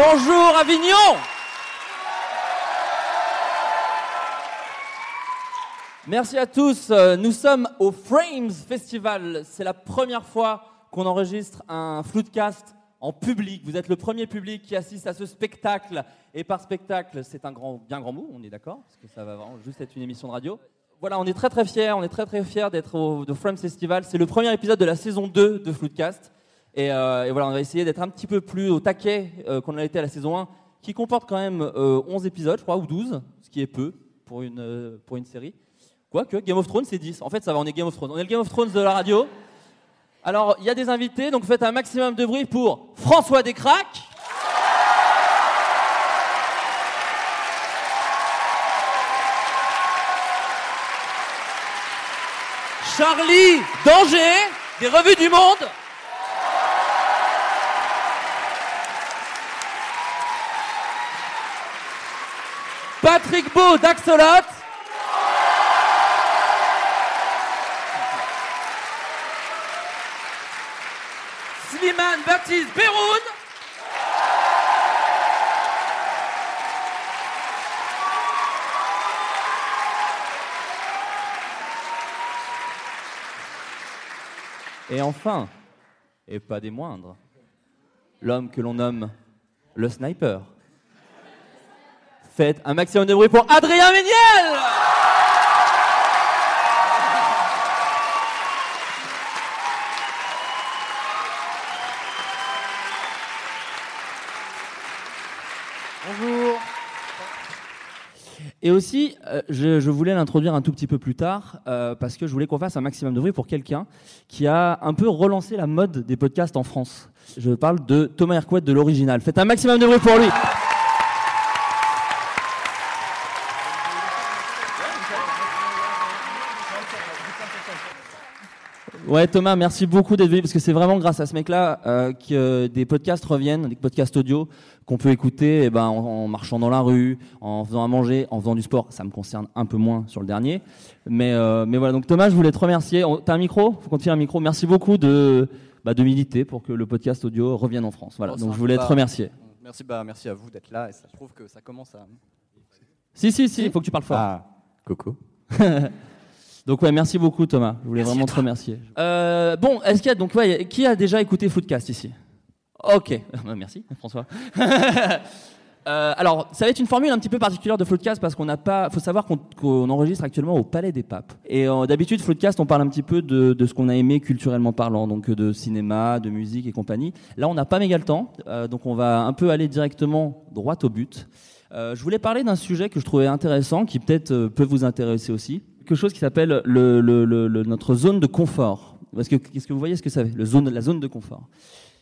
Bonjour Avignon Merci à tous. Nous sommes au Frames Festival. C'est la première fois qu'on enregistre un floodcast en public. Vous êtes le premier public qui assiste à ce spectacle. Et par spectacle, c'est un grand, bien grand mot, on est d'accord? Parce que ça va juste être une émission de radio. Voilà, on est très très fiers, on est très très fiers d'être au Frames Festival. C'est le premier épisode de la saison 2 de Floodcast. Et, euh, et voilà, on va essayer d'être un petit peu plus au taquet euh, qu'on a été à la saison 1, qui comporte quand même euh, 11 épisodes, je crois, ou 12, ce qui est peu pour une, euh, pour une série. Quoique, Game of Thrones, c'est 10. En fait, ça va, on est Game of Thrones. On est le Game of Thrones de la radio. Alors, il y a des invités, donc faites un maximum de bruit pour François Descraques. Charlie Danger, des revues du monde. Patrick Beau d'Axolot. Slimane Baptiste Béroun. Et enfin, et pas des moindres, l'homme que l'on nomme le sniper. Faites un maximum de bruit pour Adrien Méniel Bonjour. Et aussi, euh, je, voulais l'introduire un tout petit peu plus tard, euh, parce que je voulais qu'on fasse un maximum de bruit pour quelqu'un qui a un peu relancé la mode des podcasts en France. Je parle de Thomas Hercouet de l'original. Faites un maximum de bruit pour lui. Ouais, Thomas, merci beaucoup d'être venu parce que c'est vraiment grâce à ce mec-là euh, que euh, des podcasts reviennent, des podcasts audio qu'on peut écouter eh ben, en, en marchant dans la rue, en faisant à manger, en faisant du sport. Ça me concerne un peu moins sur le dernier. Mais, euh, mais voilà, donc Thomas, je voulais te remercier. On- T'as un micro? Faut qu'on un micro. Merci beaucoup de, bah, de militer pour que le podcast audio revienne en France. Voilà, Oh, donc je voulais te remercier. Merci, bah, merci à vous d'être là. Et ça, je trouve que ça commence à. Si, si, si, il faut que tu parles fort. Ah, coco. Donc ouais, merci beaucoup Thomas. Je voulais vraiment te remercier. Euh, bon, est-ce qu'il y a donc ouais, qui a déjà écouté Footcast ici? Ok, merci François. Euh, alors, ça va être une formule un petit peu particulière de Floodcast parce qu'on n'a pas. faut savoir qu'on enregistre actuellement au Palais des Papes. Et euh, d'habitude, Floodcast, on parle un petit peu de, de ce qu'on a aimé culturellement parlant, donc de cinéma, de musique et compagnie. Là, on n'a pas méga le temps, donc on va un peu aller directement droit au but. Je voulais parler d'un sujet que je trouvais intéressant, qui peut-être peut vous intéresser aussi. Quelque chose qui s'appelle le, le- le- le- notre zone de confort. Parce que qu'est-ce que vous voyez ce que ça fait le zone, La zone de confort?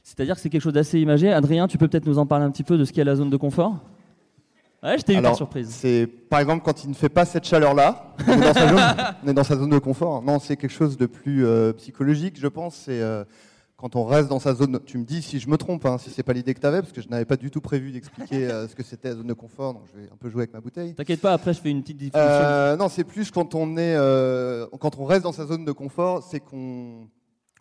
C'est-à-dire que c'est quelque chose d'assez imagé. Adrien, tu peux peut-être nous en parler un petit peu de ce qu'est la zone de confort? Ouais, j'étais hyper surprise. C'est par exemple quand il ne fait pas cette chaleur-là, on, est dans sa zone- on est dans sa zone de confort. Non, c'est quelque chose de plus euh, psychologique, je pense. C'est euh, quand on reste dans sa zone. Tu me dis si je me trompe, hein, si c'est pas l'idée que tu avais, parce que je n'avais pas du tout prévu d'expliquer euh, ce que c'était la zone de confort. Donc je vais un peu jouer avec ma bouteille. T'inquiète pas, après je fais une petite définition. Euh, non, c'est plus quand on est, euh, quand on reste dans sa zone de confort, c'est qu'on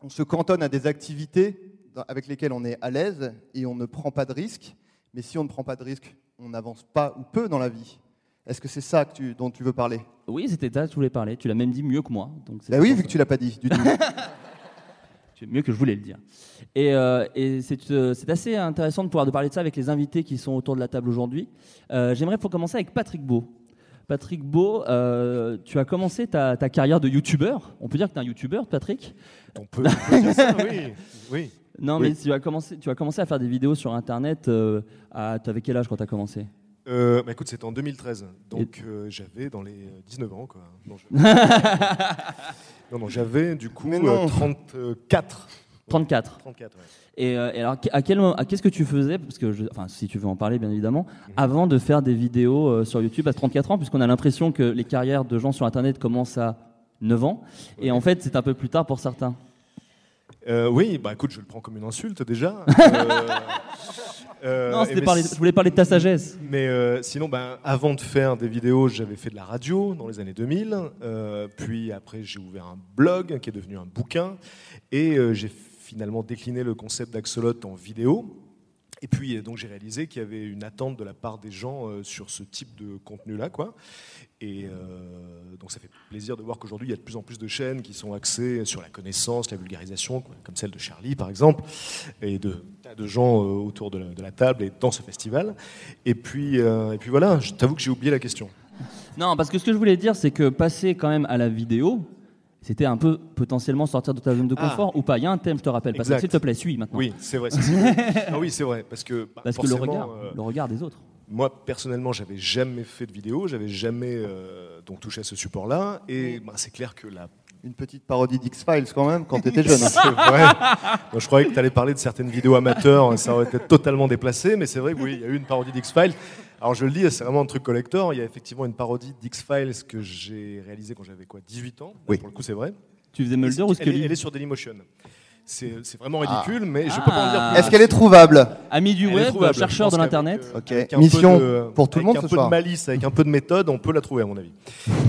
on se cantonne à des activités avec lesquelles on est à l'aise et on ne prend pas de risques. Mais si on ne prend pas de risques, on n'avance pas ou peu dans la vie. Est-ce que c'est ça que tu, dont tu veux parler? Oui, c'était ça que je voulais parler. Tu l'as même dit mieux que moi. Donc bah oui, vu que tu l'as pas dit du tout. c'est mieux que je voulais le dire. Et, euh, et euh, c'est assez intéressant de pouvoir de parler de ça avec les invités qui sont autour de la table aujourd'hui. Euh, J'aimerais pour commencer avec Patrick Beau. Patrick Beau, tu as commencé ta, ta carrière de youtubeur. On peut dire que tu es un youtubeur, Patrick On peut, dire ça, oui. oui. Non, mais tu as, commencé, tu as commencé à faire des vidéos sur Internet. À, tu avais quel âge quand tu as commencé? Euh, bah écoute, c'était en 2013, donc euh, j'avais dans les 19 ans. Quoi. Non, non, j'avais du coup 34. 34. 34 ouais. et, alors, à quel à qu'est-ce que tu faisais Parce que, enfin, si tu veux en parler, bien évidemment, mhm. avant de faire des vidéos sur YouTube à 34 ans, puisqu'on a l'impression que les carrières de gens sur Internet commencent à 9 ans, et en fait, c'est un peu plus tard pour certains. Euh, oui, bah écoute, je le prends comme une insulte déjà. Euh, euh, non, je voulais parler de ta sagesse. Mais sinon, ben, avant de faire des vidéos, j'avais fait de la radio dans les années 2000. puis après, j'ai ouvert un blog qui est devenu un bouquin. Et j'ai finalement décliné le concept d'Axolot en vidéo. Et puis, donc, j'ai réalisé qu'il y avait une attente de la part des gens sur ce type de contenu-là, quoi. Et euh, donc ça fait plaisir de voir qu'aujourd'hui, il y a de plus en plus de chaînes qui sont axées sur la connaissance, la vulgarisation, comme celle de Charlie par exemple, et de de gens euh, autour de la, table et dans ce festival. Et puis, euh, et puis voilà, je t'avoue que j'ai oublié la question. Non, parce que ce que je voulais dire, c'est que passer quand même à la vidéo, c'était un peu potentiellement sortir de ta zone de ah. confort ou pas? Il y a un thème, je te rappelle. Parce que s'il te plaît, suis maintenant. Oui, c'est vrai. ah oui, c'est vrai. Parce que, bah, parce que le, regard, le regard des autres moi personnellement, j'avais jamais fait de vidéo, j'avais jamais euh, donc touché à ce support-là, et bah, c'est clair que la une petite parodie d'X-Files quand même quand tu étais jeune. je croyais que tu allais parler de certaines vidéos amateurs, ça aurait été totalement déplacé, mais c'est vrai que oui, il y a eu une parodie d'X-Files. Alors je le dis, c'est vraiment un truc collector. Il y a effectivement une parodie d'X-Files que j'ai réalisée quand j'avais quoi 18 ans. Oui. Pour le coup, c'est vrai. Tu faisais Mulder ou Scully elle, elle est sur Dailymotion. C'est vraiment ridicule, ah. mais je peux pas en dire plus. Est-ce qu'elle est trouvable? Ami du web, chercheur de l'internet. ok. Mission pour tout le monde ce soir. Avec un peu de malice, avec un peu de méthode, on peut la trouver à mon avis.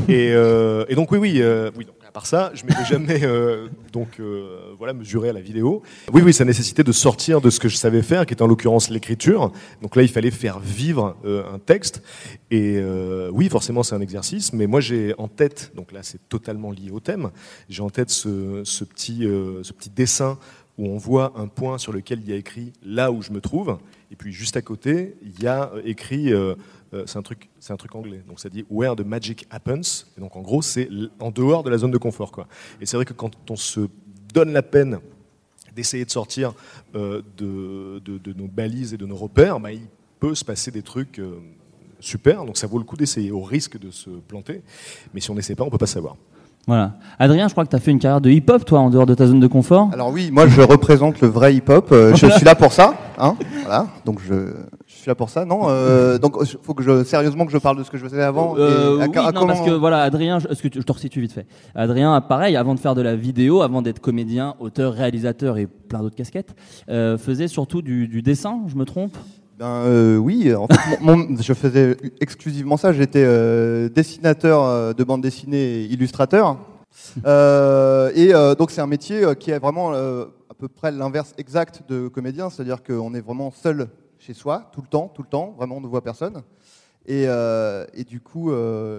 et, euh, et, donc oui, oui, euh, oui. Donc, part ça, je m'étais jamais euh, donc euh, voilà mesuré à la vidéo. Oui, oui, ça nécessitait de sortir de ce que je savais faire, qui est en l'occurrence l'écriture. Donc là, il fallait faire vivre un texte. Et oui, forcément, c'est un exercice. Mais moi, j'ai en tête, donc là, c'est totalement lié au thème. J'ai en tête ce, petit, ce petit dessin où on voit un point sur lequel il y a écrit là où je me trouve, et puis juste à côté, il y a écrit, euh, euh, c'est un, truc, un truc anglais, donc ça dit Where the magic happens, et donc en gros c'est en dehors de la zone de confort. Quoi. Et c'est vrai que quand on se donne la peine d'essayer de sortir euh, de, de, nos balises et de nos repères, bah, il peut se passer des trucs super, donc ça vaut le coup d'essayer, au risque de se planter, mais si on n'essaie pas, on ne peut pas savoir. Voilà. Adrien, je crois que tu as fait une carrière de hip-hop, toi, en dehors de ta zone de confort. Alors oui, moi je représente le vrai hip-hop. Euh, je suis là pour ça. Hein voilà. Donc je, je, suis là pour ça. Non, euh, donc il faut que je, sérieusement que je parle de ce que je faisais avant. Euh, oui, non, parce que voilà, Adrien, je, que je te resitue vite fait. Adrien, pareil, avant de faire de la vidéo, avant d'être comédien, auteur, réalisateur et plein d'autres casquettes, euh, faisait surtout du, du dessin, je me trompe? Ben, euh, oui, en fait, je faisais exclusivement ça. J'étais euh, dessinateur euh, de bande dessinée et illustrateur. et donc c'est un métier qui est vraiment à peu près l'inverse exact de comédien, c'est-à-dire qu'on est vraiment seul chez soi tout le temps, tout le temps, vraiment on ne voit personne. Et, du coup,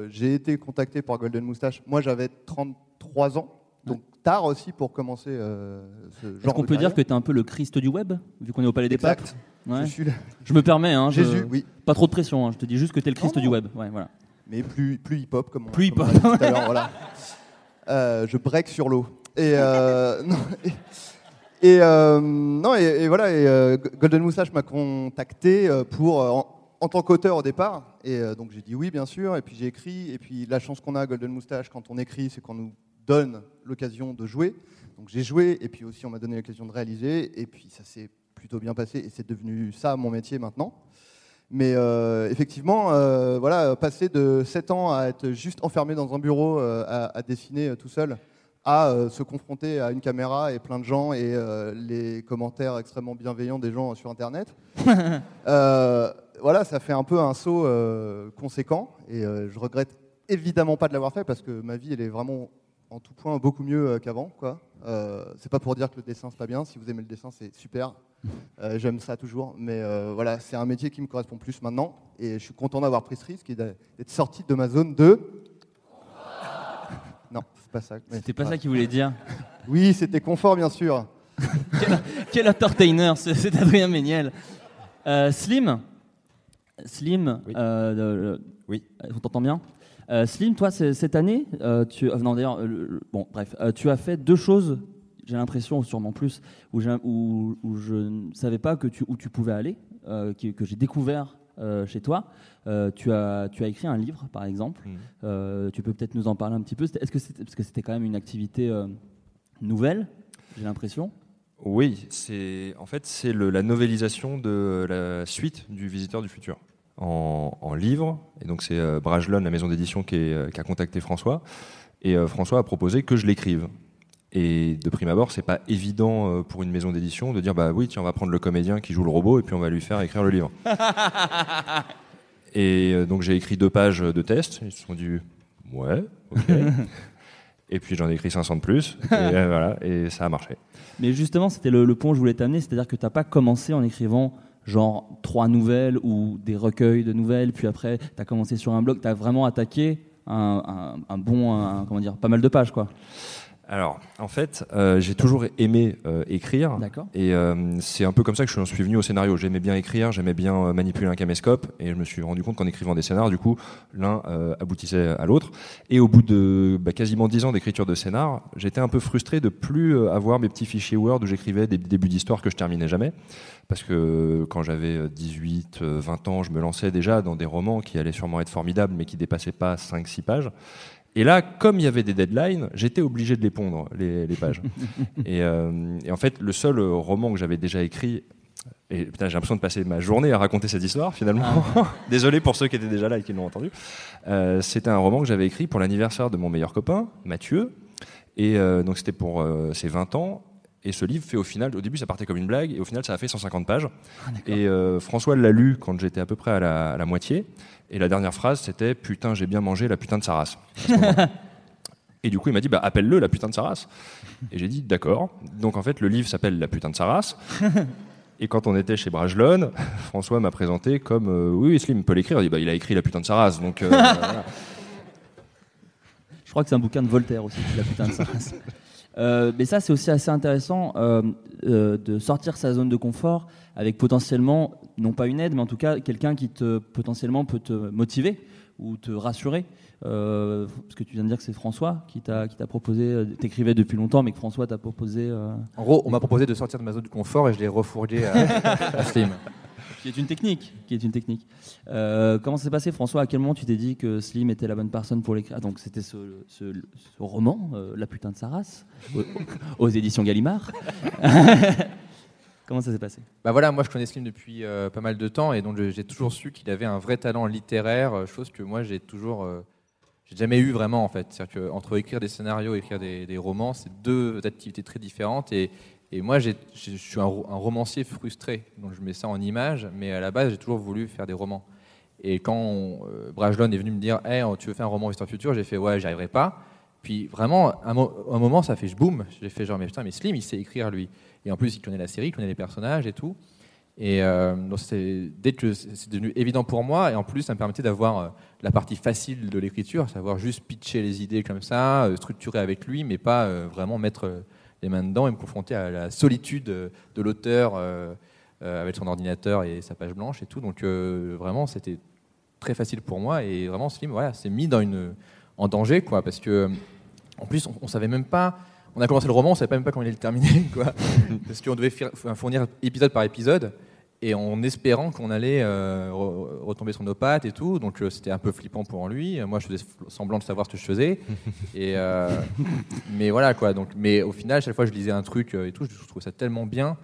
j'ai été contacté par Golden Moustache. Moi, j'avais 33 ans, tard aussi pour commencer ce genre. Est-ce qu'on peut dire que tu es un peu le Christ du web, vu qu'on est au Palais des Papes? Je, me permets, hein, Jésus, oui. Pas trop de pression, hein, je te dis juste que tu es le Christ du web. Ouais, voilà. Mais plus, plus hip-hop, comme on, plus hip-hop. tout à l'heure. Voilà. Euh, je break sur l'eau. Et, euh, non, et, euh, non, et, voilà, et, Golden Moustache m'a contacté pour, en, tant qu'auteur au départ. Et donc j'ai dit oui, bien sûr. Et puis j'ai écrit. Et puis la chance qu'on a à Golden Moustache quand on écrit, c'est qu'on nous donne l'occasion de jouer. Donc j'ai joué, et puis aussi on m'a donné l'occasion de réaliser. Et puis ça s'est plutôt bien passé et c'est devenu ça mon métier maintenant. Mais euh, effectivement, euh, voilà, passer de 7 ans à être juste enfermé dans un bureau euh, à, dessiner tout seul, à se confronter à une caméra et plein de gens et les commentaires extrêmement bienveillants des gens sur Internet, voilà, ça fait un peu un saut conséquent et je regrette évidemment pas de l'avoir fait parce que ma vie elle est vraiment en tout point beaucoup mieux euh, qu'avant. Quoi. Euh, c'est pas pour dire que le dessin c'est pas bien. Si vous aimez le dessin, c'est super. Euh, J'aime ça toujours. Mais euh, voilà, c'est un métier qui me correspond plus maintenant. Et je suis content d'avoir pris ce risque et d'être sorti de ma zone de. Non, c'est pas ça. mais C'était pas ça qu'il voulait dire. Oui, c'était confort, bien sûr. Quel entertainer, c'est c'est Adrien Méniel. Euh, Slim, Slim, Oui. euh, le- Oui. on t'entend bien? Euh, Slim, toi, cette année, euh, tu, euh, non d'ailleurs, bon, bref, tu as fait deux choses. J'ai l'impression, sûrement plus, où, j'ai- où- où je ne savais pas que tu, où tu pouvais aller, euh, que j'ai découvert euh, chez toi. Euh, tu, as, tu as écrit un livre, par exemple. Euh, tu peux peut-être nous en parler un petit peu. Est-ce que c'était, parce que c'était quand même une activité nouvelle, j'ai l'impression? Oui, c'est en fait c'est la novélisation de la suite du Visiteur du futur en, en livre. Et donc c'est euh, Brajlon, la maison d'édition, qui, est, euh, qui a contacté François. Et euh, François a proposé que je l'écrive. Et de prime abord, c'est pas évident euh, pour une maison d'édition de dire bah oui, tiens, on va prendre le comédien qui joue le robot et puis on va lui faire écrire le livre. et donc j'ai écrit deux pages de test. Ils se sont dit ouais, ok. et puis j'en ai écrit 500 de plus. Et, euh, voilà, et ça a marché. Mais justement, c'était le, le point où je voulais t'amener, c'est-à-dire que tu n'as pas commencé en écrivant genre trois nouvelles ou des recueils de nouvelles, puis après tu as commencé sur un blog, tu as vraiment attaqué un, un- bon, comment dire, pas mal de pages quoi. Alors, en fait, euh, j'ai toujours aimé euh, écrire. D'accord. Et euh, c'est un peu comme ça que je suis venu au scénario. J'aimais bien écrire, j'aimais bien euh, manipuler un caméscope, et je me suis rendu compte qu'en écrivant des scénars, du coup, l'un euh, aboutissait à l'autre. Et au bout de bah, quasiment dix ans d'écriture de scénar, j'étais un peu frustré de plus euh, avoir mes petits fichiers Word où j'écrivais des débuts d'histoire que je terminais jamais. Parce que quand j'avais 18, euh, 20 ans, je me lançais déjà dans des romans qui allaient sûrement être formidables, mais qui dépassaient pas 5-6 pages. Et là, comme il y avait des deadlines, j'étais obligé de les pondre, les, les pages. et, euh, et en fait, le seul euh, roman que j'avais déjà écrit, et putain, j'ai l'impression de passer ma journée à raconter cette histoire finalement. Désolé pour ceux qui étaient déjà là et qui l'ont entendu. Euh, c'était un roman que j'avais écrit pour l'anniversaire de mon meilleur copain, Mathieu. Et euh, donc c'était pour ses 20 ans. Et ce livre fait au final, au début ça partait comme une blague, et au final ça a fait 150 pages. et euh, François l'a lu quand j'étais à peu près à la, à la moitié. Et la dernière phrase c'était Putain, j'ai bien mangé la putain de sa race. Et du coup, il m'a dit, bah, appelle-le la putain de sa race. Et j'ai dit, d'accord. Donc en fait, le livre s'appelle La putain de sa race. Et quand on était chez Brajlon, François m'a présenté comme, euh, oui, Slim peut l'écrire. Il dit, bah, il a écrit La putain de sa race. Donc, euh, voilà. Je crois que c'est un bouquin de Voltaire aussi, la putain de sa race. Euh, mais ça, c'est aussi assez intéressant de sortir sa zone de confort avec potentiellement, non pas une aide, mais en tout cas quelqu'un qui te potentiellement peut te motiver ou te rassurer. Euh, parce que tu viens de dire que c'est François qui t'a qui t'a proposé, euh, t'écrivais depuis longtemps, mais que François t'a proposé, euh, En gros, on m'a proposé de sortir de ma zone de confort et je l'ai refourgué à, à Slim. qui est une technique, qui est une technique. Euh, comment ça s'est passé, François? À quel moment tu t'es dit que Slim était la bonne personne pour l'écrire? Ah, Donc c'était ce, ce- ce roman, euh, La putain de sa race, aux, aux éditions Gallimard. comment ça s'est passé? Bah voilà, moi je connais Slim depuis euh, pas mal de temps et donc j'ai toujours su qu'il avait un vrai talent littéraire, euh, chose que moi j'ai toujours, euh, j'ai jamais eu vraiment en fait. C'est-à-dire que entre écrire des scénarios et écrire des, romans, c'est deux activités très différentes et, et moi je suis un, ro- un romancier frustré, donc je mets ça en image, mais à la base j'ai toujours voulu faire des romans. Et quand on, Brajlon est venu me dire, hey, tu veux faire un roman Histoire Future, j'ai fait ouais, j'y arriverai pas. Puis vraiment, un, un moment, ça fait boum. J'ai fait genre, mais putain, mais Slim, il sait écrire lui. Et en plus, il connaît la série, il connaît les personnages et tout. Et euh, donc dès que c'est devenu évident pour moi, et en plus, ça me permettait d'avoir euh, la partie facile de l'écriture, savoir juste pitcher les idées comme ça, euh, structurer avec lui, mais pas euh, vraiment mettre les mains dedans et me confronter à la solitude de l'auteur avec son ordinateur et sa page blanche et tout. Donc vraiment, c'était très facile pour moi et vraiment Slim, voilà, s'est mis dans une en danger, quoi, parce que en plus, on, on savait même pas. On a commencé le roman, on savait pas même pas comment il allait le terminer, quoi, parce qu'on devait fournir épisode par épisode et en espérant qu'on allait euh, re- retomber sur nos pattes et tout. Donc euh, c'était un peu flippant pour lui. Moi, je faisais semblant de savoir ce que je faisais. Et euh, mais voilà quoi. Donc, mais au final, chaque fois que je lisais un truc et tout, je trouvais ça tellement bien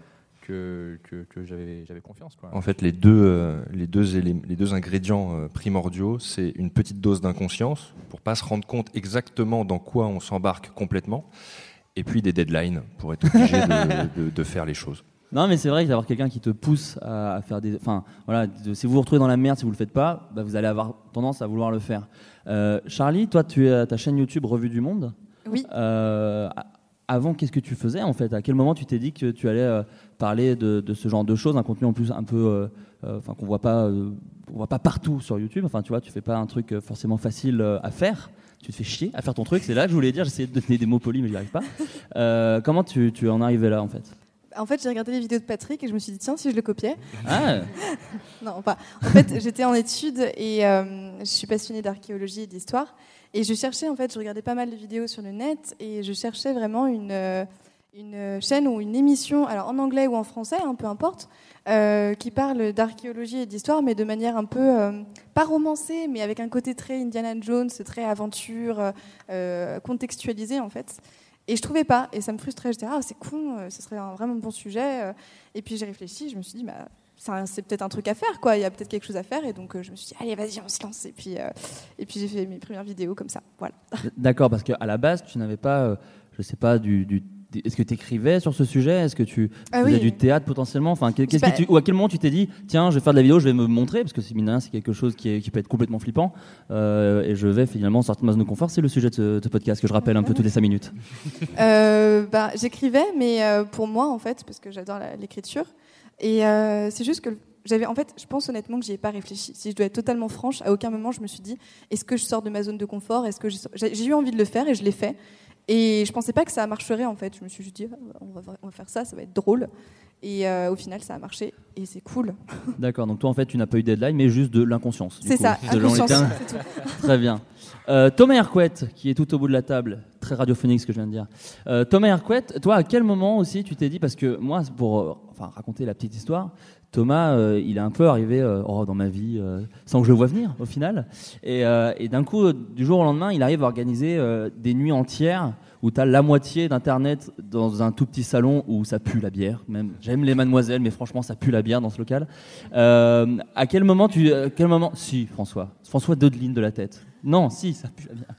que, que, que j'avais confiance. Quoi. En fait, les deux, euh, les deux, élé- les deux ingrédients euh, primordiaux, c'est une petite dose d'inconscience pour pas se rendre compte exactement dans quoi on s'embarque complètement, et puis des deadlines pour être obligé de, de- de faire les choses. Non, mais c'est vrai que d'avoir quelqu'un qui te pousse à, à faire des. Enfin, voilà, de- si vous vous retrouvez dans la merde, si vous le faites pas, bah, vous allez avoir tendance à vouloir le faire. Euh, Charlie, toi, tu as ta chaîne YouTube Revue du Monde. Oui. Euh, avant, qu'est-ce que tu faisais en fait? À quel moment tu t'es dit que tu allais euh, parler de, de, ce genre de choses, un contenu en plus un peu, enfin qu'on voit pas, on voit pas partout sur YouTube? Enfin, tu vois, tu fais pas un truc forcément facile à faire. Tu te fais chier à faire ton truc. C'est là que je voulais dire. J'essayais de donner des mots polis, mais j'y arrive pas. comment tu, tu en arrivais là en fait? En fait, j'ai regardé les vidéos de Patrick et je me suis dit, tiens, si je le copiais. Ah. non, pas. En fait, j'étais en études et euh, je suis passionnée d'archéologie et d'histoire. Et je cherchais, en fait, je regardais pas mal de vidéos sur le net et je cherchais vraiment une, euh, une chaîne ou une émission, alors en anglais ou en français, hein, peu importe, euh, qui parle d'archéologie et d'histoire, mais de manière un peu, pas romancée, mais avec un côté très Indiana Jones, très aventure, contextualisé en fait. Et je trouvais pas, et ça me frustrait. J'étais ah c'est con, euh, ce serait un vraiment bon sujet. Euh. Et puis j'ai réfléchi, je me suis dit bah c'est peut-être un truc à faire quoi. Il y a peut-être quelque chose à faire, et donc euh, je me suis dit allez vas-y on se lance. Et puis et puis j'ai fait mes premières vidéos comme ça. Voilà. D'accord, parce qu'à la base tu n'avais pas, je sais pas du, du est-ce que tu écrivais sur ce sujet? Est-ce que tu ah faisais du théâtre potentiellement? Enfin, qu'est-ce tu, ou à quel moment tu t'es dit, tiens, je vais faire de la vidéo, je vais me montrer, parce que c'est mine c'est quelque chose qui, est, qui, peut être complètement flippant, euh, et je vais finalement sortir de ma zone de confort. C'est le sujet de ce, podcast que je rappelle un peu toutes les 5 minutes. Euh, bah, j'écrivais, mais euh, pour moi en fait, parce que j'adore l'écriture, et c'est juste que j'avais en fait, je pense honnêtement que j'y ai pas réfléchi. Si je dois être totalement franche, à aucun moment je me suis dit, est-ce que je sors de ma zone de confort? Est-ce que j'ai eu envie de le faire et je l'ai fait. Et je pensais pas que ça marcherait en fait. Je me suis juste dit, ah, on va, faire ça, ça va être drôle. Et euh, au final, ça a marché et c'est cool. D'accord, donc toi en fait, tu n'as pas eu de deadline, mais juste de l'inconscience. C'est ça, inconscience. Très bien. Euh, Thomas Hercouet, qui est tout au bout de la table, très radiophonique ce que je viens de dire. Euh, Thomas Hercouet, toi, à quel moment aussi tu t'es dit, parce que moi, pour enfin, raconter la petite histoire, Thomas, il est un peu arrivé oh, dans ma vie sans que je le voie venir au final. Et, et d'un coup, du jour au lendemain, il arrive à organiser des nuits entières où tu as la moitié d'Internet dans un tout petit salon où ça pue la bière. Même J'aime les mademoiselles, mais franchement, ça pue la bière dans ce local. Euh, à quel moment tu. quel moment Si, François. François Dodeline de la tête. Non, si, ça pue la bière.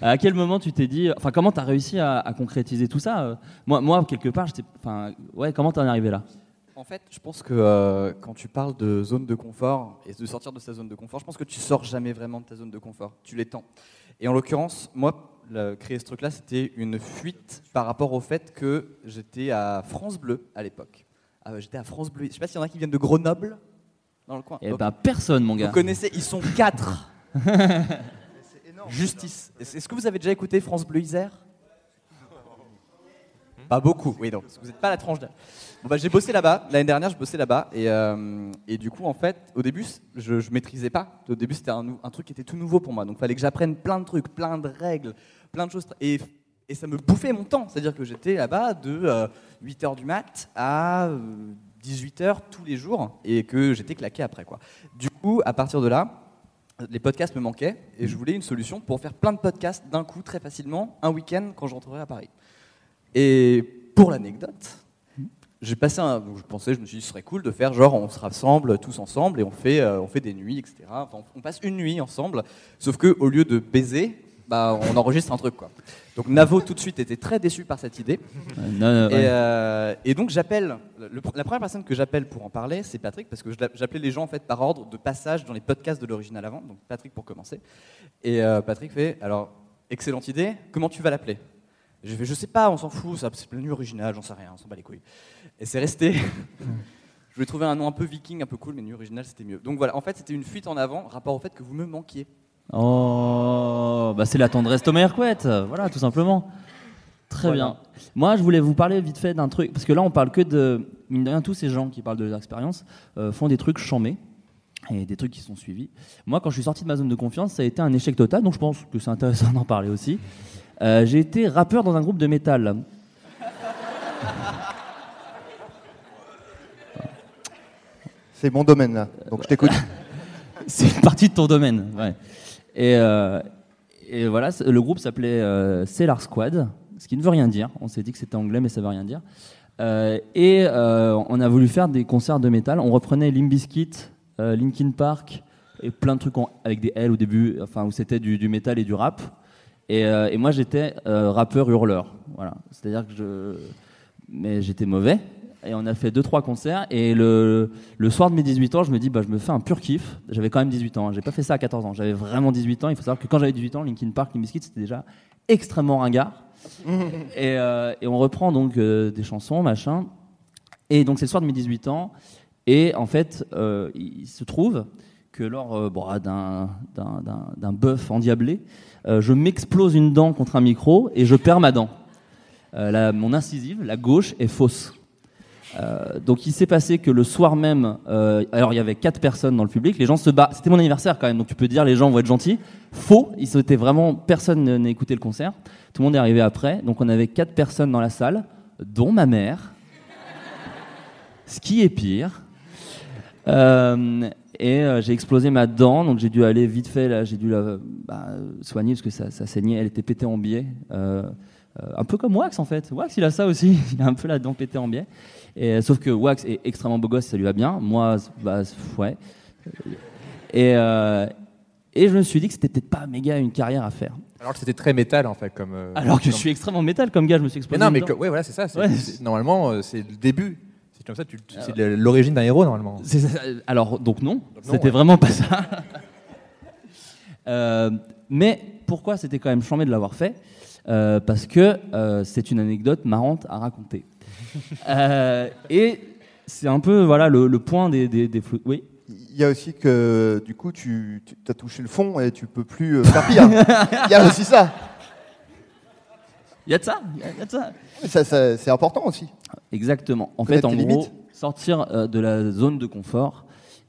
À quel moment tu t'es dit. Enfin, comment tu as réussi à, concrétiser tout ça euh, moi, moi, quelque part, j'étais. Enfin, ouais, comment t'en es arrivé là? En fait, je pense que euh, quand tu parles de zone de confort et de sortir de sa zone de confort, je pense que tu sors jamais vraiment de ta zone de confort. Tu l'étends. Et en l'occurrence, moi, créer ce truc-là, c'était une fuite par rapport au fait que j'étais à France Bleu à l'époque. Ah j'étais à France Bleu. Je sais pas s'il y en a qui viennent de Grenoble dans le coin. Eh ben personne, mon gars. Vous connaissez Ils sont quatre. Justice. Est-ce que vous avez déjà écouté France Bleu Isère? Pas beaucoup. Oui, donc vous n'êtes pas la tranche d'âge. Bon, bah, j'ai bossé là-bas. L'année dernière, je bossais là-bas. Et, euh, et, du coup, en fait, au début, je ne maîtrisais pas. Au début, c'était un, truc qui était tout nouveau pour moi. Donc, il fallait que j'apprenne plein de trucs, plein de règles, plein de choses. Et, et ça me bouffait mon temps. C'est-à-dire que j'étais là-bas de 8h euh, du mat à 18h euh, tous les jours et que j'étais claqué après. Quoi. Du coup, à partir de là, les podcasts me manquaient et je voulais une solution pour faire plein de podcasts d'un coup, très facilement, un week-end quand j'entrerai à Paris. Et pour l'anecdote, j'ai passé un, je pensais, je me suis dit, ce serait cool de faire genre, on se rassemble tous ensemble et on fait, euh, on fait des nuits, etc. Enfin, on passe une nuit ensemble, sauf que au lieu de baiser, bah, on enregistre un truc quoi. Donc Navo tout de suite était très déçu par cette idée. Euh, et, donc j'appelle, la première personne que j'appelle pour en parler, c'est Patrick, parce que j'appelais les gens en fait par ordre de passage dans les podcasts de l'original avant. Donc Patrick pour commencer. Et euh, Patrick fait, alors excellente idée, comment tu vas l'appeler? Je fais, je sais pas, on s'en fout, c'est plein original, j'en sais rien, on s'en bat les couilles. Et c'est resté. je voulais trouver un nom un peu viking, un peu cool, mais nuit original, c'était mieux. Donc voilà, en fait, c'était une fuite en avant, rapport au fait que vous me manquiez. Oh, bah c'est la tendresse Thomas Hercouette, voilà, tout simplement. Très bien. Moi, je voulais vous parler vite fait d'un truc, parce que là, on parle que de. Mine de rien, tous ces gens qui parlent de leur expérience euh, font des trucs chamés et des trucs qui sont suivis. Moi, quand je suis sorti de ma zone de confiance, ça a été un échec total, donc je pense que c'est intéressant d'en parler aussi. Euh, j'ai été rappeur dans un groupe de métal. C'est mon domaine là, donc je t'écoute. c'est une partie de ton domaine, ouais. Et, euh, et voilà, le groupe s'appelait euh, Squad, ce qui ne veut rien dire. On s'est dit que c'était anglais, mais ça veut rien dire. Euh, et euh, on a voulu faire des concerts de métal. On reprenait Limbiskit, Linkin Park et plein de trucs avec des L au début, enfin où c'était du, du métal et du rap. Euh, et, moi, j'étais rappeur hurleur. Voilà. C'est-à-dire que je. Mais j'étais mauvais. Et on a fait 2-3 concerts. Et le, le, soir de mes 18 ans, je me dis, bah, je me fais un pur kiff. J'avais quand même 18 ans. Hein. J'ai pas fait ça à 14 ans. J'avais vraiment 18 ans. Il faut savoir que quand j'avais 18 ans, Linkin Park, Limp Bizkit, c'était déjà extrêmement ringard. et, euh, et on reprend donc euh, des chansons, machin. Et donc c'est le soir de mes 18 ans. Et en fait, euh, il se trouve que lors bon, d'un, d'un, d'un, d'un bœuf endiablé, je m'explose une dent contre un micro et je perds ma dent. La- mon incisive, la gauche, est fausse. Euh, donc il s'est passé que le soir même, euh, alors il y avait quatre personnes dans le public, les gens se battent. C'était mon anniversaire quand même, donc tu peux dire les gens vont être gentils. Faux, ils vraiment personne n'a écouté le concert. Tout le monde est arrivé après, donc on avait quatre personnes dans la salle, dont ma mère. Ce qui est pire. Euh, et j'ai explosé ma dent, donc j'ai dû aller vite fait, là, j'ai dû la bah, soigner parce que ça saignait, elle était pétée en biais. Euh, un peu comme Wax en fait. Wax il a ça aussi, il a un peu la dent pétée en biais. Et, euh, sauf que Wax est extrêmement beau gosse, ça lui va bien. Moi, bah, ouais. Et, euh, et je me suis dit que c'était peut-être pas méga une carrière à faire. Alors que c'était très métal en fait comme. euh, Alors que je suis extrêmement métal comme gars, je me suis Mais explosé. non, une mais que- ouais, voilà, c'est ça. c'est- Ouais. c'est- Normalement, c'est le début. C'est comme ça, c'est l'origine d'un héros normalement. C'est ça. Alors, donc non, non, c'était ouais. vraiment pas ça. Euh, mais pourquoi c'était quand même chambé de l'avoir fait? Euh, Parce que euh, c'est une anecdote marrante à raconter. Euh, et c'est un peu voilà le, le point des, des, des flou- Oui. Il y a aussi que du coup tu, as touché le fond et tu peux plus euh, faire pire. Il y a aussi ça. Il y a de ça. il y a- de ça. Ça, ça, c'est important aussi. Exactement. En Connaître fait, en gros, limites. sortir euh, de la zone de confort,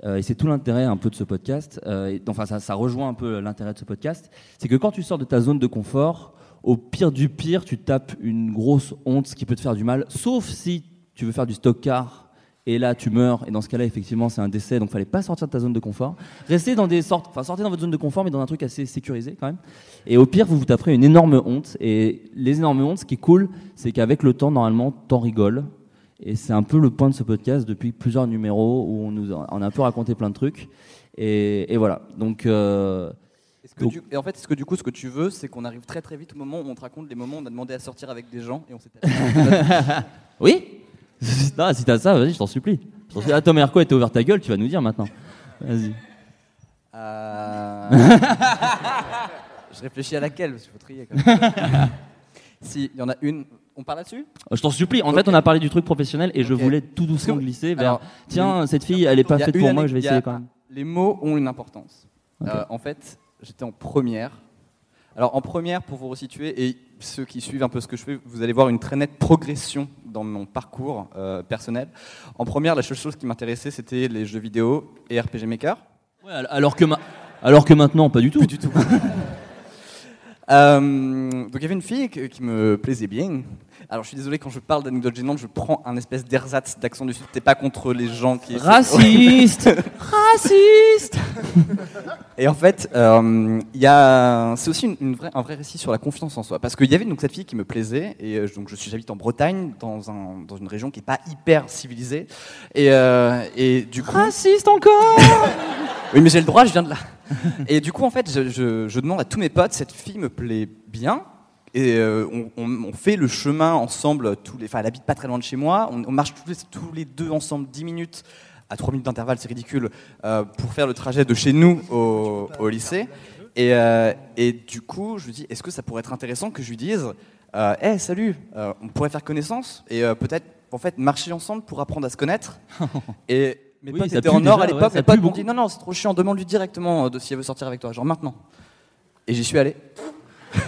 euh, et c'est tout l'intérêt un peu de ce podcast, euh, et- enfin ça, ça rejoint un peu l'intérêt de ce podcast, c'est que quand tu sors de ta zone de confort, au pire du pire, tu tapes une grosse honte qui peut te faire du mal, sauf si tu veux faire du stock car. Et là, tu meurs. Et dans ce cas-là, effectivement, c'est un décès. Donc, fallait pas sortir de ta zone de confort. Restez dans des sortes, enfin, sortez dans votre zone de confort, mais dans un truc assez sécurisé quand même. Et au pire, vous vous taperez une énorme honte. Et les énormes hontes, ce qui est cool, c'est qu'avec le temps, normalement, t'en rigoles. Et c'est un peu le point de ce podcast depuis plusieurs numéros où on nous a, on a un peu raconté plein de trucs. Et, voilà. Donc, euh, que donc- du- et en fait, est-ce que du coup, ce que tu veux, c'est qu'on arrive très très vite au moment où on te raconte les moments où on a demandé à sortir avec des gens et on s'est. oui. non, si t'as ça, vas-y, je t'en supplie. Je. Ah, Tom Herco était ouvert ta gueule, tu vas nous dire maintenant. Vas-y. Euh, je réfléchis à laquelle, parce qu'il faut trier. Quand même. si, il y en a une. On parle là-dessus? Euh, Je t'en supplie. En fait, on a parlé du truc professionnel et je voulais tout doucement glisser vers. alors, Tiens, une- cette fille, elle est pas faite pour moi, je vais essayer quand même. Les mots ont une importance. Euh, en fait, j'étais en première. Alors en première, pour vous resituer, et ceux qui suivent un peu ce que je fais, vous allez voir une très nette progression dans mon parcours euh, personnel. En première, la seule chose qui m'intéressait, c'était les jeux vidéo et RPG Maker. Ouais, al- alors que, ma- alors que maintenant, pas du tout. Pas du tout. Euh, donc il y avait une fille qui me plaisait bien. Alors je suis désolé quand je parle d'anecdote gênante, je prends un espèce d'ersatz d'accent du sud. T'es pas contre les gens qui Raciste Raciste Et en fait, euh, il y a, c'est aussi une, une vraie- un vrai récit sur la confiance en soi. Parce qu'il y avait donc cette fille qui me plaisait, et euh, donc je suis j'habite en Bretagne, dans, un, dans une région qui n'est pas hyper civilisée. Et, euh, et du coup. Raciste encore Oui, mais j'ai le droit, je viens de là. Et du coup, en fait, je, je- je demande à tous mes potes, cette fille me plaît bien. Et euh, on, on- on fait le chemin ensemble, tous les, enfin, elle habite pas très loin de chez moi. On, on marche tous les, tous les deux ensemble 10 minutes, à 3 minutes d'intervalle, c'est ridicule, euh, pour faire le trajet de chez nous au, au lycée. Et, euh, et du coup, je lui dis, est-ce que ça pourrait être intéressant que je lui dise, euh, hey, salut, on pourrait faire connaissance et peut-être, en fait, marcher ensemble pour apprendre à se connaître. Et mes Oui, potes étaient en or à l'époque, mes potes m'ont dit, non, non, c'est trop chiant, demande-lui directement euh, de si elle veut sortir avec toi, genre maintenant. Et j'y suis allé.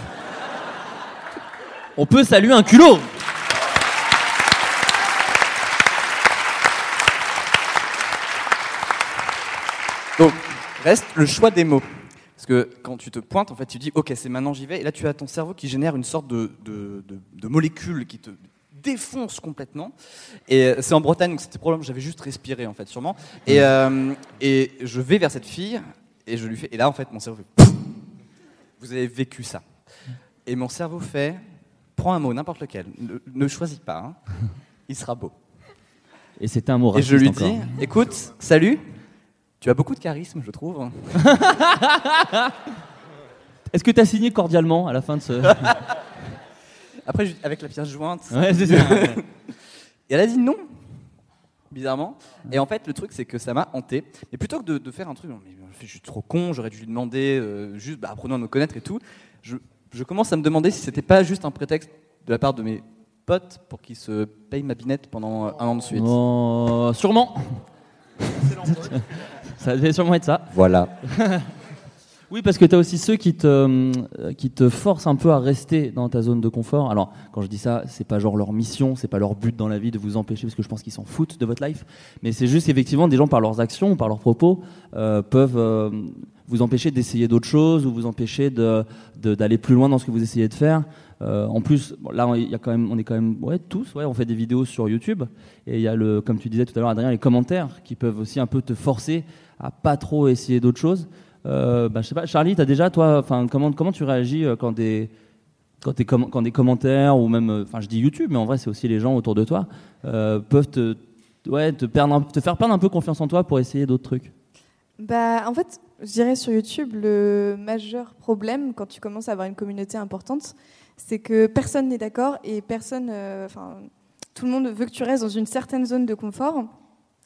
On peut saluer un culot Donc, reste le choix des mots. Parce que quand tu te pointes, en fait, tu dis, ok, c'est maintenant j'y vais. Et là, tu as ton cerveau qui génère une sorte de, de, de- de molécule qui te défonce complètement. Et euh, c'est en Bretagne, donc c'était probablement, j'avais juste respiré, en fait, sûrement. Et, euh, et je vais vers cette fille, et je lui fais, et là, en fait, mon cerveau fait, vous avez vécu ça. Et mon cerveau fait, prends un mot, n'importe lequel, ne, ne choisis pas, hein. il sera beau. Et c'était un mot Et je lui encore. dis, écoute, salut, tu as beaucoup de charisme, je trouve. Est-ce que tu as signé cordialement à la fin de ce. Après, avec la pièce jointe. Ouais, c'est ça. Et elle a dit non, bizarrement. Et en fait, le truc, c'est que ça m'a hanté. Mais plutôt que de, de faire un truc, mais je suis trop con, j'aurais dû lui demander, euh, juste bah, apprenons à nous connaître et tout. Je, je commence à me demander si c'était pas juste un prétexte de la part de mes potes pour qu'ils se payent ma binette pendant un an de suite. Oh, sûrement. ça devait sûrement être ça. Voilà. Oui, parce que tu as aussi ceux qui te, euh, qui te forcent un peu à rester dans ta zone de confort. Alors, quand je dis ça, c'est pas genre leur mission, c'est pas leur but dans la vie de vous empêcher, parce que je pense qu'ils s'en foutent de votre life. Mais c'est juste effectivement des gens par leurs actions, par leurs propos, euh, peuvent euh, vous empêcher d'essayer d'autres choses ou vous empêcher d'aller de, d'aller plus loin dans ce que vous essayez de faire. en plus, là, il y a quand même, on est quand même, ouais, tous, ouais, on fait des vidéos sur YouTube et il y a le, comme tu disais tout à l'heure, Adrien, les commentaires qui peuvent aussi un peu te forcer à pas trop essayer d'autres choses. Euh, bah, je sais pas, Charlie, as déjà, toi, comment, comment tu réagis euh, quand des, quand, quand des commentaires ou même, euh, enfin, je dis YouTube, mais en vrai, c'est aussi les gens autour de toi peuvent te, ouais, te, faire perdre un peu confiance en toi pour essayer d'autres trucs. Bah, en fait, je dirais sur YouTube, le majeur problème quand tu commences à avoir une communauté importante, c'est que personne n'est d'accord et personne, tout le monde veut que tu restes dans une certaine zone de confort,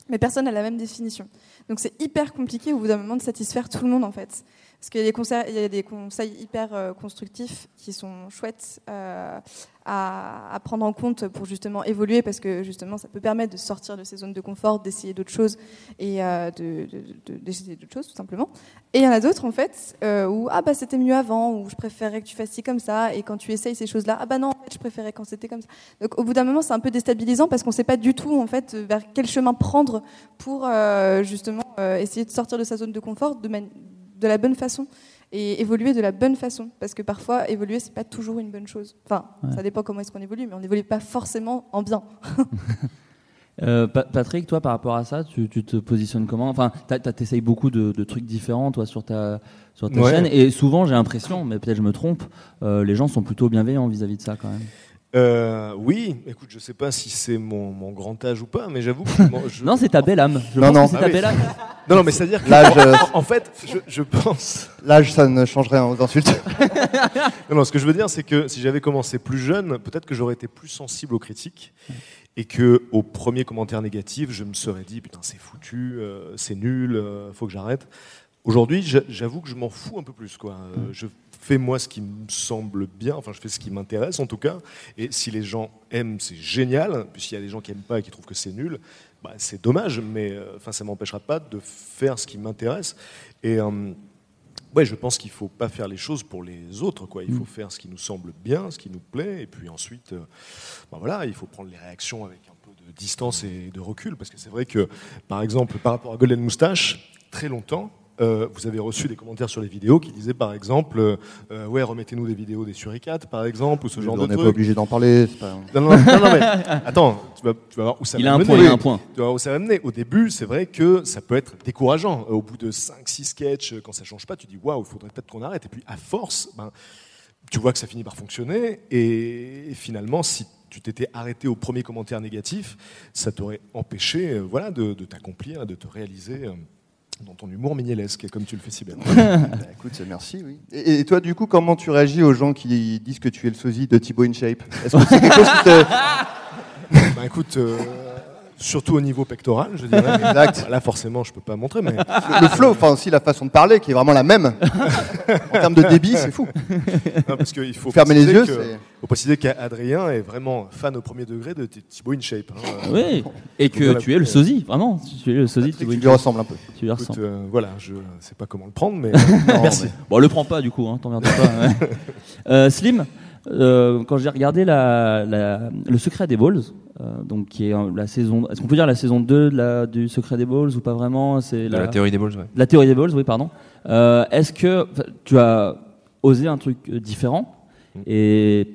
mais personne n'a la même définition. Donc c'est hyper compliqué au bout d'un moment de satisfaire tout le monde en fait. Parce qu'il y, a des conseils hyper euh, constructifs qui sont chouettes euh, à, prendre en compte pour justement évoluer, parce que justement ça peut permettre de sortir de ces zones de confort, d'essayer d'autres choses et euh, d'essayer d'autres choses tout simplement. Et il y en a d'autres en fait où ah bah c'était mieux avant, ou je préférais que tu fasses ci comme ça, et quand tu essayes ces choses-là, ah bah non en fait, je préférais quand c'était comme ça. Donc au bout d'un moment c'est un peu déstabilisant parce qu'on ne sait pas du tout en fait vers quel chemin prendre pour justement essayer de sortir de sa zone de confort de, manière de la bonne façon et évoluer de la bonne façon. Parce que parfois, évoluer, c'est pas toujours une bonne chose. Enfin, ça dépend comment est-ce qu'on évolue, mais on n'évolue pas forcément en bien. Euh, Patrick, toi, par rapport à ça, tu, te positionnes comment? Enfin, tu essayes beaucoup de, trucs différents, toi, sur ta, sur ta chaîne. Et souvent, j'ai l'impression, mais peut-être je me trompe, euh, les gens sont plutôt bienveillants vis à -vis de ça quand même. Euh, oui, écoute, je sais pas si c'est mon, grand âge ou pas, mais j'avoue que je, non, c'est ta belle âme. Je non, non, c'est ta ah belle âme. Non, non, mais c'est-à-dire que l'âge, euh, en, fait, je, pense. L'âge, ça ne change rien aux insultes. non, non, ce que je veux dire, c'est que si j'avais commencé plus jeune, peut-être que j'aurais été plus sensible aux critiques et que au premier commentaire négatif, je me serais dit putain, c'est foutu, euh, c'est nul, faut que j'arrête. Aujourd'hui, j'avoue que je m'en fous un peu plus, quoi. Je fais moi ce qui me semble bien, enfin je fais ce qui m'intéresse en tout cas, et si les gens aiment, c'est génial, puis s'il y a des gens qui aiment pas et qui trouvent que c'est nul, bah, c'est dommage, mais euh, enfin ça m'empêchera pas de faire ce qui m'intéresse. Et euh, ouais, je pense qu'il faut pas faire les choses pour les autres, quoi. Il faut mm. faire ce qui nous semble bien, ce qui nous plaît, et puis ensuite, euh, bah, voilà, il faut prendre les réactions avec un peu de distance et de recul, parce que c'est vrai que, par exemple, par rapport à Golden Moustache, très longtemps, euh, vous avez reçu des commentaires sur les vidéos qui disaient par exemple euh, euh, ouais remettez-nous des vidéos des suricates par exemple ou ce genre de trucs. On n'est pas obligé d'en parler. Non, non, non, mais attends, tu vas, tu vas, voir où ça il a un point, il a un point. Tu vas voir où ça va mener. Au début, c'est vrai que ça peut être décourageant. Au bout de 5-6 sketchs, quand ça change pas, tu dis waouh, il faudrait peut-être qu'on arrête. Et puis à force, ben, tu vois que ça finit par fonctionner. Et, finalement, si tu t'étais arrêté au premier commentaire négatif, ça t'aurait empêché voilà, de, de t'accomplir, de te réaliser dans ton humour mignelesque, comme tu le fais si bien. bah, écoute, merci, oui. Et, toi, du coup, comment tu réagis aux gens qui disent que tu es le sosie de Thibaut InShape? Est-ce que c'est quelque chose qui te... bah, écoute, euh, surtout au niveau pectoral, je dirais. Exact. Là, forcément, je peux pas montrer, mais le, flow, enfin aussi la façon de parler, qui est vraiment la même. en termes de débit, c'est fou. parce qu'il faut fermer les yeux. Il faut préciser qu'Adrien est vraiment fan au premier degré de Thibaut InShape. Hein. Oui, et que tu es le sosie, vraiment. Tu es le sosie Tu lui ressembles un peu. Tu lui ressembles. Euh, voilà, je sais pas comment le prendre, mais merci. Bon, le prends pas du coup, hein, t'emmerdes pas. euh, Slim. Euh, quand j'ai regardé la, la, Le Secret des Balls, euh, donc qui est la saison. Est-ce qu'on peut dire la saison 2 de la, du Secret des Balls ou pas vraiment C'est la, théorie des Balls, ouais. La théorie des Balls, oui, pardon. Euh, est-ce que tu as osé un truc différent? Mm. Et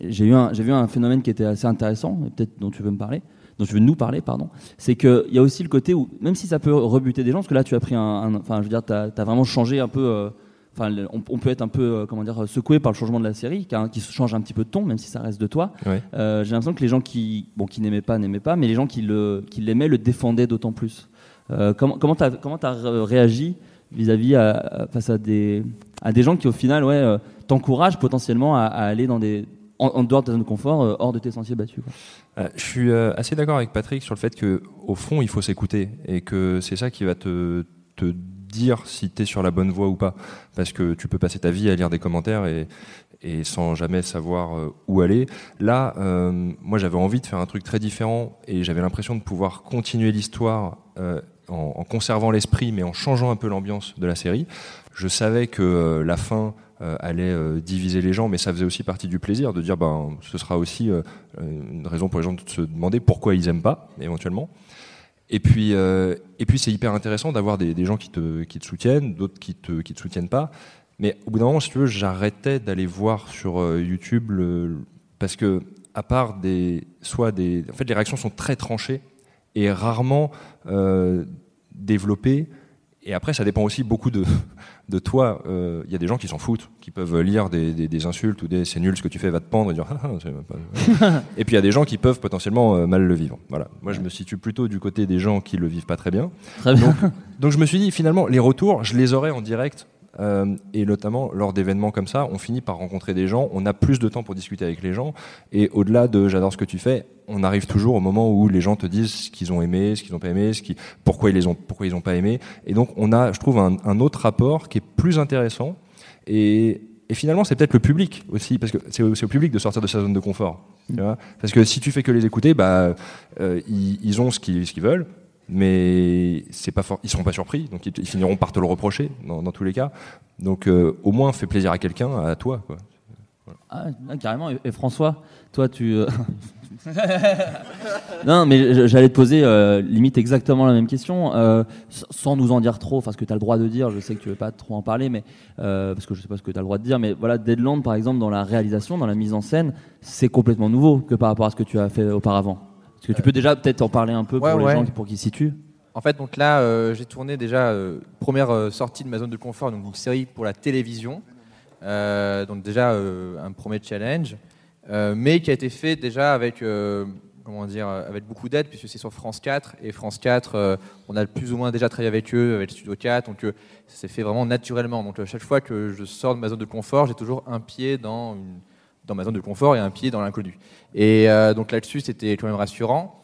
j'ai eu j'ai vu un phénomène qui était assez intéressant, peut-être dont tu veux me parler dont tu veux nous parler, pardon, c'est qu'il y a aussi le côté où, même si ça peut rebuter des gens, parce que là tu as pris un, enfin je veux dire, tu as, as, vraiment changé un peu Enfin, on, peut être un peu, euh, comment dire, secoué par le changement de la série, qui, qui change un petit peu de ton, même si ça reste de toi. Euh, j'ai l'impression que les gens qui, bon, qui n'aimaient pas, n'aimaient pas, mais les gens qui le, qui l'aimaient le défendaient d'autant plus. Euh, comment, comment t'as, comment as réagi vis-à-vis à, face à des, à des gens qui au final, ouais, t'encouragent potentiellement à, aller dans des, en, dehors de ta zone de confort, hors de tes sentiers battus. je suis assez d'accord avec Patrick sur le fait que, au fond, il faut s'écouter et que c'est ça qui va te, te dire si tu es sur la bonne voie ou pas. Parce que tu peux passer ta vie à lire des commentaires et, sans jamais savoir euh, où aller. Là, euh, moi j'avais envie de faire un truc très différent et j'avais l'impression de pouvoir continuer l'histoire euh, en, en, conservant l'esprit mais en changeant un peu l'ambiance de la série. Je savais que la fin allait diviser les gens, mais ça faisait aussi partie du plaisir de dire ben ce sera aussi une raison pour les gens de se demander pourquoi ils aiment pas éventuellement. Et puis, et puis c'est hyper intéressant d'avoir des, gens qui te, qui te soutiennent, d'autres qui te, qui te soutiennent pas. Mais au bout d'un moment, si tu veux, j'arrêtais d'aller voir sur euh, YouTube parce que, à part des, soit des, en fait, les réactions sont très tranchées et rarement euh, développées. Et après, ça dépend aussi beaucoup de, de toi. Il euh, y a des gens qui s'en foutent, qui peuvent lire des, des, des, insultes ou des c'est nul ce que tu fais, va te pendre et dire. Ah, ah, et puis il y a des gens qui peuvent potentiellement euh, mal le vivre. Voilà. Moi, je me situe plutôt du côté des gens qui le vivent pas très bien. Très bien. Donc, donc je me suis dit, finalement, les retours, je les aurais en direct euh, et notamment lors d'événements comme ça, on finit par rencontrer des gens, on a plus de temps pour discuter avec les gens, et au-delà de j'adore ce que tu fais, on arrive toujours au moment où les gens te disent ce qu'ils ont aimé, ce qu'ils n'ont pas aimé, ce qui, pourquoi ils les ont, pourquoi ils n'ont pas aimé, et donc on a, je trouve, un, autre rapport qui est plus intéressant, et, finalement c'est peut-être le public aussi, parce que c'est au, public de sortir de sa zone de confort, parce que si tu fais que les écouter, bah, euh, ils, ont ce qu'ils veulent, mais c'est pas ils seront pas surpris, donc ils, finiront par te le reprocher dans, dans tous les cas. Donc euh, au moins fais plaisir à quelqu'un, à toi. Quoi. Ah, carrément. Et, François, toi tu. Euh... non, mais j'allais te poser euh, limite exactement la même question, sans nous en dire trop, enfin ce que tu as le droit de dire, je sais que tu veux pas trop en parler, mais parce que je sais pas ce que tu as le droit de dire, mais voilà, Deadland par exemple, dans la réalisation, dans la mise en scène, c'est complètement nouveau que par rapport à ce que tu as fait auparavant. Est-ce que tu peux déjà peut-être en parler un peu ouais, pour les ouais. gens pour qu'ils s'y situent En fait, donc là, euh, j'ai tourné déjà euh, première euh, sortie de ma zone de confort, donc une série pour la télévision. Donc déjà un premier challenge, mais qui a été fait déjà avec comment dire avec beaucoup d'aide puisque c'est sur France 4 et France 4, on a plus ou moins déjà travaillé avec eux, avec le Studio 4, donc ça s'est fait vraiment naturellement. Donc chaque fois que je sors de ma zone de confort, j'ai toujours un pied dans une dans ma zone de confort et un pied dans l'inconnu. Et euh, donc là-dessus, c'était quand même rassurant.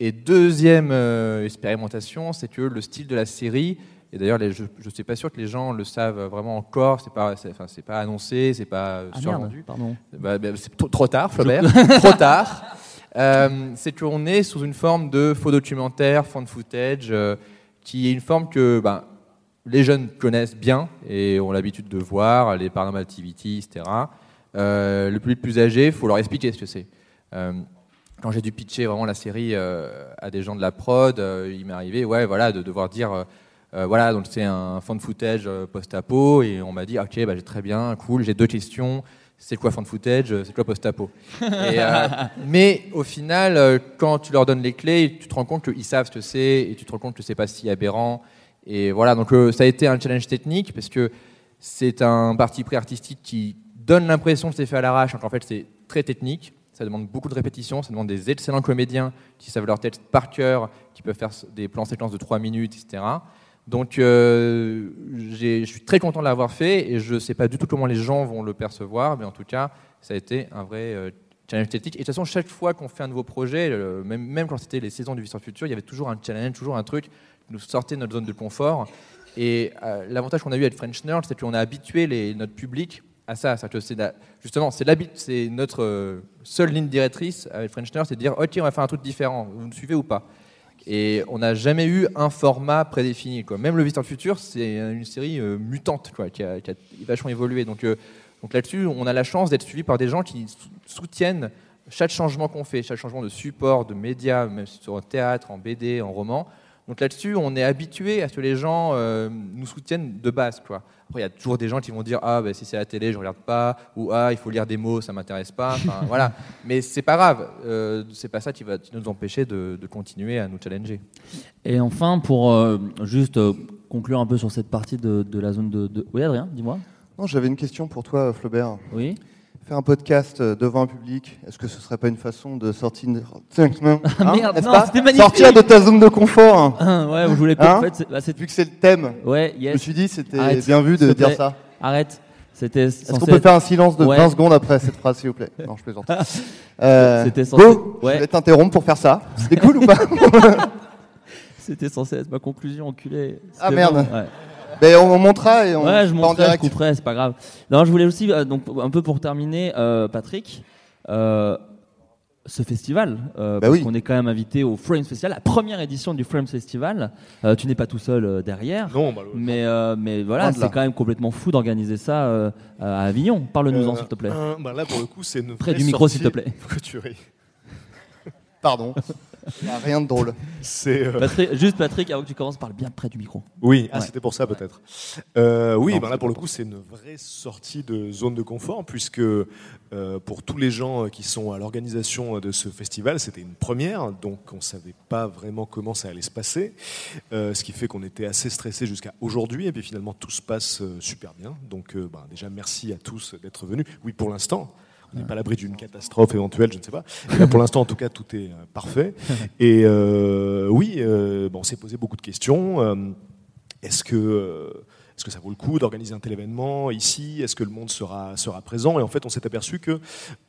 Et deuxième euh, expérimentation, c'est que le style de la série, et d'ailleurs, je ne suis pas sûr que les gens le savent vraiment encore, c'est pas, enfin, c'est pas annoncé, c'est pas ah survendu. Pardon. Bah, bah, c'est trop tard, Flaubert, trop tard. Euh, c'est qu'on est sous une forme de faux documentaire, fan footage, qui est une forme que bah, les jeunes connaissent bien et ont l'habitude de voir, les Paranormal Activity, etc. Euh, le public plus âgé, il faut leur expliquer ce que c'est. Euh, quand j'ai dû pitcher vraiment la série euh, à des gens de la prod, il m'est arrivé ouais, voilà, de devoir dire voilà, donc c'est un fan footage post-apo, et on m'a dit ok, bah, j'ai très bien, cool, j'ai deux questions. C'est quoi fan footage C'est quoi post-apo? Mais au final, quand tu leur donnes les clés, tu te rends compte qu'ils savent ce que c'est, et tu te rends compte que c'est pas si aberrant. Et voilà, donc ça a été un challenge technique, parce que c'est un parti pris artistique qui donne l'impression que c'est fait à l'arrache, alors qu'en fait c'est très technique, ça demande beaucoup de répétitions, ça demande des excellents comédiens qui savent leur texte par cœur, qui peuvent faire des plans séquences de 3 minutes, etc. Donc euh, je suis très content de l'avoir fait et je ne sais pas du tout comment les gens vont le percevoir, mais en tout cas ça a été un vrai euh, challenge technique. Et de toute façon, chaque fois qu'on fait un nouveau projet, même, même, quand c'était les saisons du Viseur Futur, il y avait toujours un challenge, toujours un truc qui nous sortait de notre zone de confort. Et euh, l'avantage qu'on a eu avec French Nerd, c'est qu'on a habitué notre public à ça. Que justement, c'est, notre euh, seule ligne directrice avec Frenchner, c'est de dire ok, on va faire un truc différent. Vous me suivez ou pas? Et on n'a jamais eu un format prédéfini. Même le Visiteur Futur, c'est une série euh, mutante qui, a, vachement évolué. Donc, euh, donc là-dessus, on a la chance d'être suivi par des gens qui soutiennent chaque changement qu'on fait, chaque changement de support, de médias, même sur théâtre, en BD, en roman. Donc là-dessus, on est habitué à ce que les gens euh, nous soutiennent de base. Quoi. Après, il y a toujours des gens qui vont dire Ah, bah, si c'est à la télé, je regarde pas, ou Ah, il faut lire des mots, ça m'intéresse pas. Enfin, voilà. Mais c'est pas grave, euh, c'est pas ça qui va nous empêcher de, de, continuer à nous challenger. Et enfin, pour euh, juste conclure un peu sur cette partie de, de la zone de, de... Oui, Adrien, dis-moi. Non, j'avais une question pour toi, Flaubert. Oui. Faire un podcast devant un public, est-ce que ce serait pas une façon de sortir de... hein, ah, merde, non, pas sortir de ta zone de confort ah, Ouais, je voulais hein en fait, bah, vu que c'est le thème. Ouais, yes. Je me suis dit c'était bien vu de dire ça. Arrête. C'était Est-ce qu'on peut faire un silence de ouais. 20 secondes après cette phrase, s'il vous plaît Non, je plaisante. euh, C'était censé... Go ouais. Je vais t'interrompre pour faire ça. C'était cool ou pas C'était censé être ma conclusion, enculé. Ah merde. Bon, ouais. Ben, on montrera et on Ouais, je montrerai, je couperai, c'est pas grave. Non, je voulais aussi, euh, donc un peu pour terminer, euh, Patrick, euh, ce festival, euh, Bah parce oui. qu'on est quand même invité au Frames Festival, la première édition du Frames Festival. Euh, tu n'es pas tout seul euh, derrière, Non, bah, mais euh, mais voilà, c'est quand même complètement fou d'organiser ça euh, à Avignon. Parle-nous-en Euh, s'il te plaît. un, bah là, pour le coup, c'est une Près du micro, s'il te plaît. Pourquoi tu ris Pardon. Il n'y a rien de drôle. C'est. euh, Patrick- juste Patrick, avant que tu commences, parle bien près du micro. Oui, ah, Ouais. c'était pour ça peut-être. Euh, oui, Non, ben là pour le coup, c'est une vraie sortie de zone de confort puisque euh, pour tous les gens qui sont à l'organisation de ce festival, c'était une première, donc on savait pas vraiment comment ça allait se passer, Euh, ce qui fait qu'on était assez stressé jusqu'à aujourd'hui et puis finalement tout se passe super bien. Donc euh, ben, déjà merci à tous d'être venus. Oui, pour l'instant. On n'est pas à l'abri d'une catastrophe éventuelle, je ne sais pas. Là, pour l'instant, en tout cas, tout est euh, parfait. Et euh, oui, euh, bon, on s'est posé beaucoup de questions. Est-ce que, est-ce que ça vaut le coup d'organiser un tel événement ici? Est-ce que le monde sera, sera présent? Et en fait, on s'est aperçu que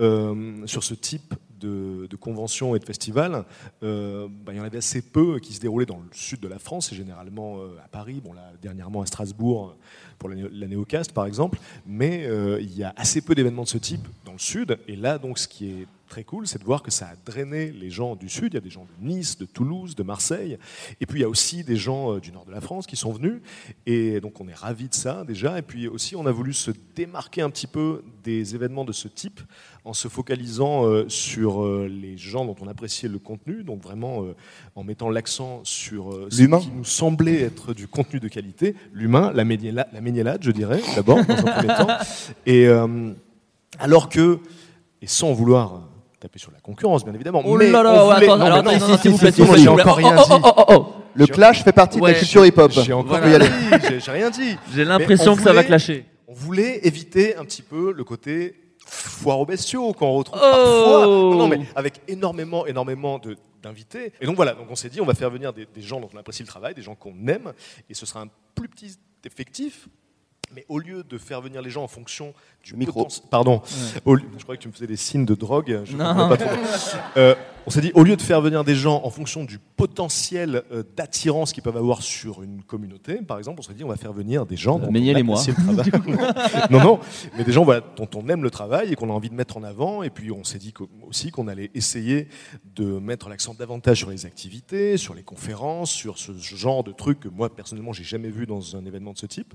euh, sur ce type de, de convention et de festival, euh, bah, il y en avait assez peu qui se déroulaient dans le sud de la France et généralement euh, à Paris, bon dernièrement à Strasbourg euh, pour la, Néocast par exemple, mais il y a assez peu d'événements de ce type dans le sud. Et là donc ce qui est très cool, c'est de voir que ça a drainé les gens du sud. Il y a des gens de Nice, de Toulouse, de Marseille. Et puis il y a aussi des gens euh, du nord de la France qui sont venus. Et donc on est ravis de ça déjà. Et puis aussi on a voulu se démarquer un petit peu des événements de ce type en se focalisant euh, sur euh, les gens dont on appréciait le contenu. Donc vraiment en mettant l'accent sur ce qui nous semblait être du contenu de qualité. L'humain, la, méniela- la méniélade, je dirais, d'abord, dans un premier temps. Et euh, alors que, et sans vouloir taper sur la concurrence, bien évidemment. Oh mais là là, voulait- attends, s'il vous si, plaît, si, s'il vous plaît, encore rien Oh, oh, dit. oh, oh, oh. Le clash fait partie de la culture hip-hop. J'ai encore rien dit, j'ai- rien dit. L'impression on que ça va clasher. On voulait éviter un petit peu le côté foire aux bestiaux qu'on retrouve Oh. parfois. Non, non, mais avec énormément, énormément de d'invités. Et donc voilà, donc on s'est dit, on va faire venir des, des gens dont on apprécie le travail, des gens qu'on aime, et ce sera un plus petit effectif. Mais au lieu de faire venir les gens en fonction du Micro. potentiel, pardon, au je croyais que tu me faisais des signes de drogue. Je Non. pas trop. Euh, on s'est dit, au lieu de faire venir des gens en fonction du potentiel euh, d'attirance qu'ils peuvent avoir sur une communauté, par exemple, on s'est dit, on va faire venir des gens dont on moi. apprécie le travail. non, non, mais des gens voilà, dont on aime le travail et qu'on a envie de mettre en avant. Et puis on s'est dit aussi qu'on allait essayer de mettre l'accent davantage sur les activités, sur les conférences, sur ce genre de trucs que moi personnellement j'ai jamais vu dans un événement de ce type.